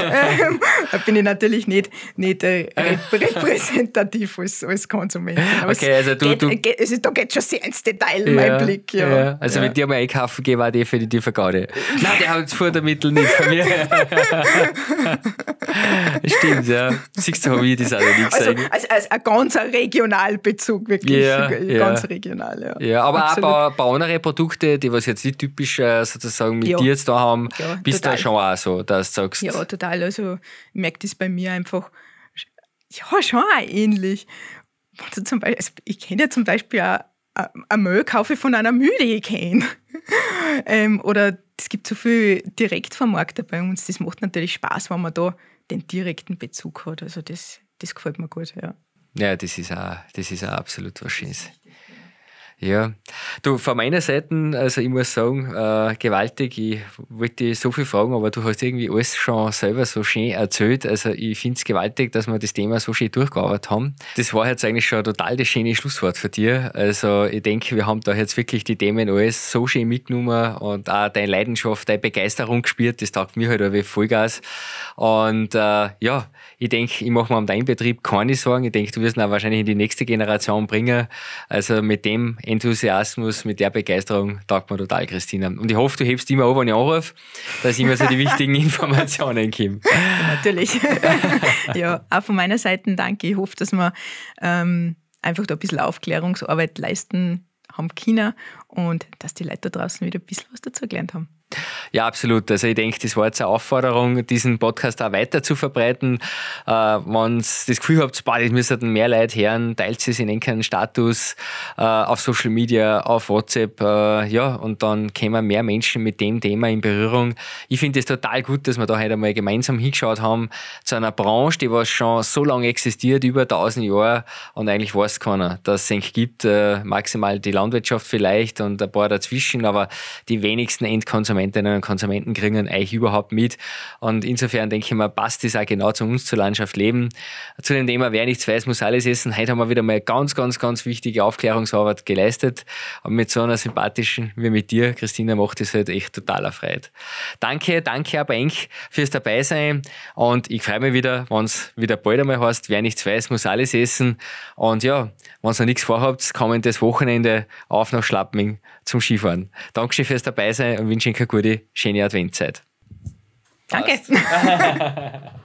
ähm, da bin ich natürlich nicht, nicht äh, repräsentativ als, als Konsument. Aber okay, also du, geht, du geht, also da geht schon sehr ins Detail, ja, mein Blick. Ja. ja. Also wenn dir mal einkaufen gehe, war definitiv eine Garde. Nein, der hat das Futtermittel nicht von mir. Stimmt, ja. Siehst du, habe ich das auch noch nicht gesehen. Also, also, ein ganz Regionalbezug, wirklich. Ja, ganz ja. regional, ja. Ja, aber Absolut. auch bei, bei anderen Produkten, die was jetzt nicht typisch äh, sozusagen mit ja. dir jetzt da haben, ja, bist du schon auch so, dass du sagst. Ja, total. Also ich merke das bei mir einfach, ja, schon auch ähnlich. Also zum Beispiel, also ich kenne ja zum Beispiel auch ein Müll kaufe von einer Mühle, ich kenne. ähm, oder es gibt so viel Direktvermarkter bei uns. Das macht natürlich Spaß, wenn man da den direkten Bezug hat. Also das, das gefällt mir gut, ja. Ja, das ist auch, das ist auch absolut was Schönes. Ja, du, von meiner Seite, also ich muss sagen, äh, gewaltig. Ich wollte dich so viel fragen, aber du hast irgendwie alles schon selber so schön erzählt. Also ich finde es gewaltig, dass wir das Thema so schön durchgearbeitet haben. Das war jetzt eigentlich schon total das schöne Schlusswort für dir. Also ich denke, wir haben da jetzt wirklich die Themen alles so schön mitgenommen und auch deine Leidenschaft, deine Begeisterung gespürt. Das taugt mir halt auch wie Vollgas. Und äh, ja, ich denke, ich mache mir um deinen Betrieb keine Sorgen. Ich denke, du wirst ihn auch wahrscheinlich in die nächste Generation bringen. Also mit dem Enthusiasmus, mit der Begeisterung taugt mir total, Christina. Und ich hoffe, du hebst immer an, wenn ich anrufe, dass immer so die wichtigen Informationen kommen. Natürlich. ja, auch von meiner Seite danke. Ich hoffe, dass wir ähm, einfach da ein bisschen Aufklärungsarbeit leisten haben können und dass die Leute da draußen wieder ein bisschen was dazu gelernt haben. Ja, absolut. Also ich denke, das war jetzt eine Aufforderung, diesen Podcast auch weiter zu verbreiten. Äh, Wenn ihr das Gefühl habt, boah, das müssen mehr Leute hören, teilt es in irgendeinen Status äh, auf Social Media, auf WhatsApp, äh, ja, und dann kommen mehr Menschen mit dem Thema in Berührung. Ich finde es total gut, dass wir da heute einmal gemeinsam hingeschaut haben zu einer Branche, die was schon so lange existiert, über 1000 Jahre und eigentlich weiß keiner, dass es gibt, äh, maximal die Landwirtschaft vielleicht und ein paar dazwischen, aber die wenigsten Endkonsumentinnen und Konsumenten kriegen eigentlich überhaupt mit und insofern denke ich mal, passt das auch genau zu uns, zur Landschaft Leben. Zu dem Thema, wer nichts weiß, muss alles essen. Heute haben wir wieder mal ganz, ganz, ganz wichtige Aufklärungsarbeit geleistet und mit so einer sympathischen wie mit dir, Christina, macht es halt echt total erfreut. Danke, danke aber Enk fürs Dabeisein und ich freue mich wieder, wenn es wieder bald einmal heißt, wer nichts weiß, muss alles essen. Und ja, wenn ihr noch nichts vorhabt, kommendes Wochenende auf nach Schlappming zum Skifahren. Dankeschön fürs Dabeisein und wünsche Ihnen eine gute, schöne Adventzeit. Danke.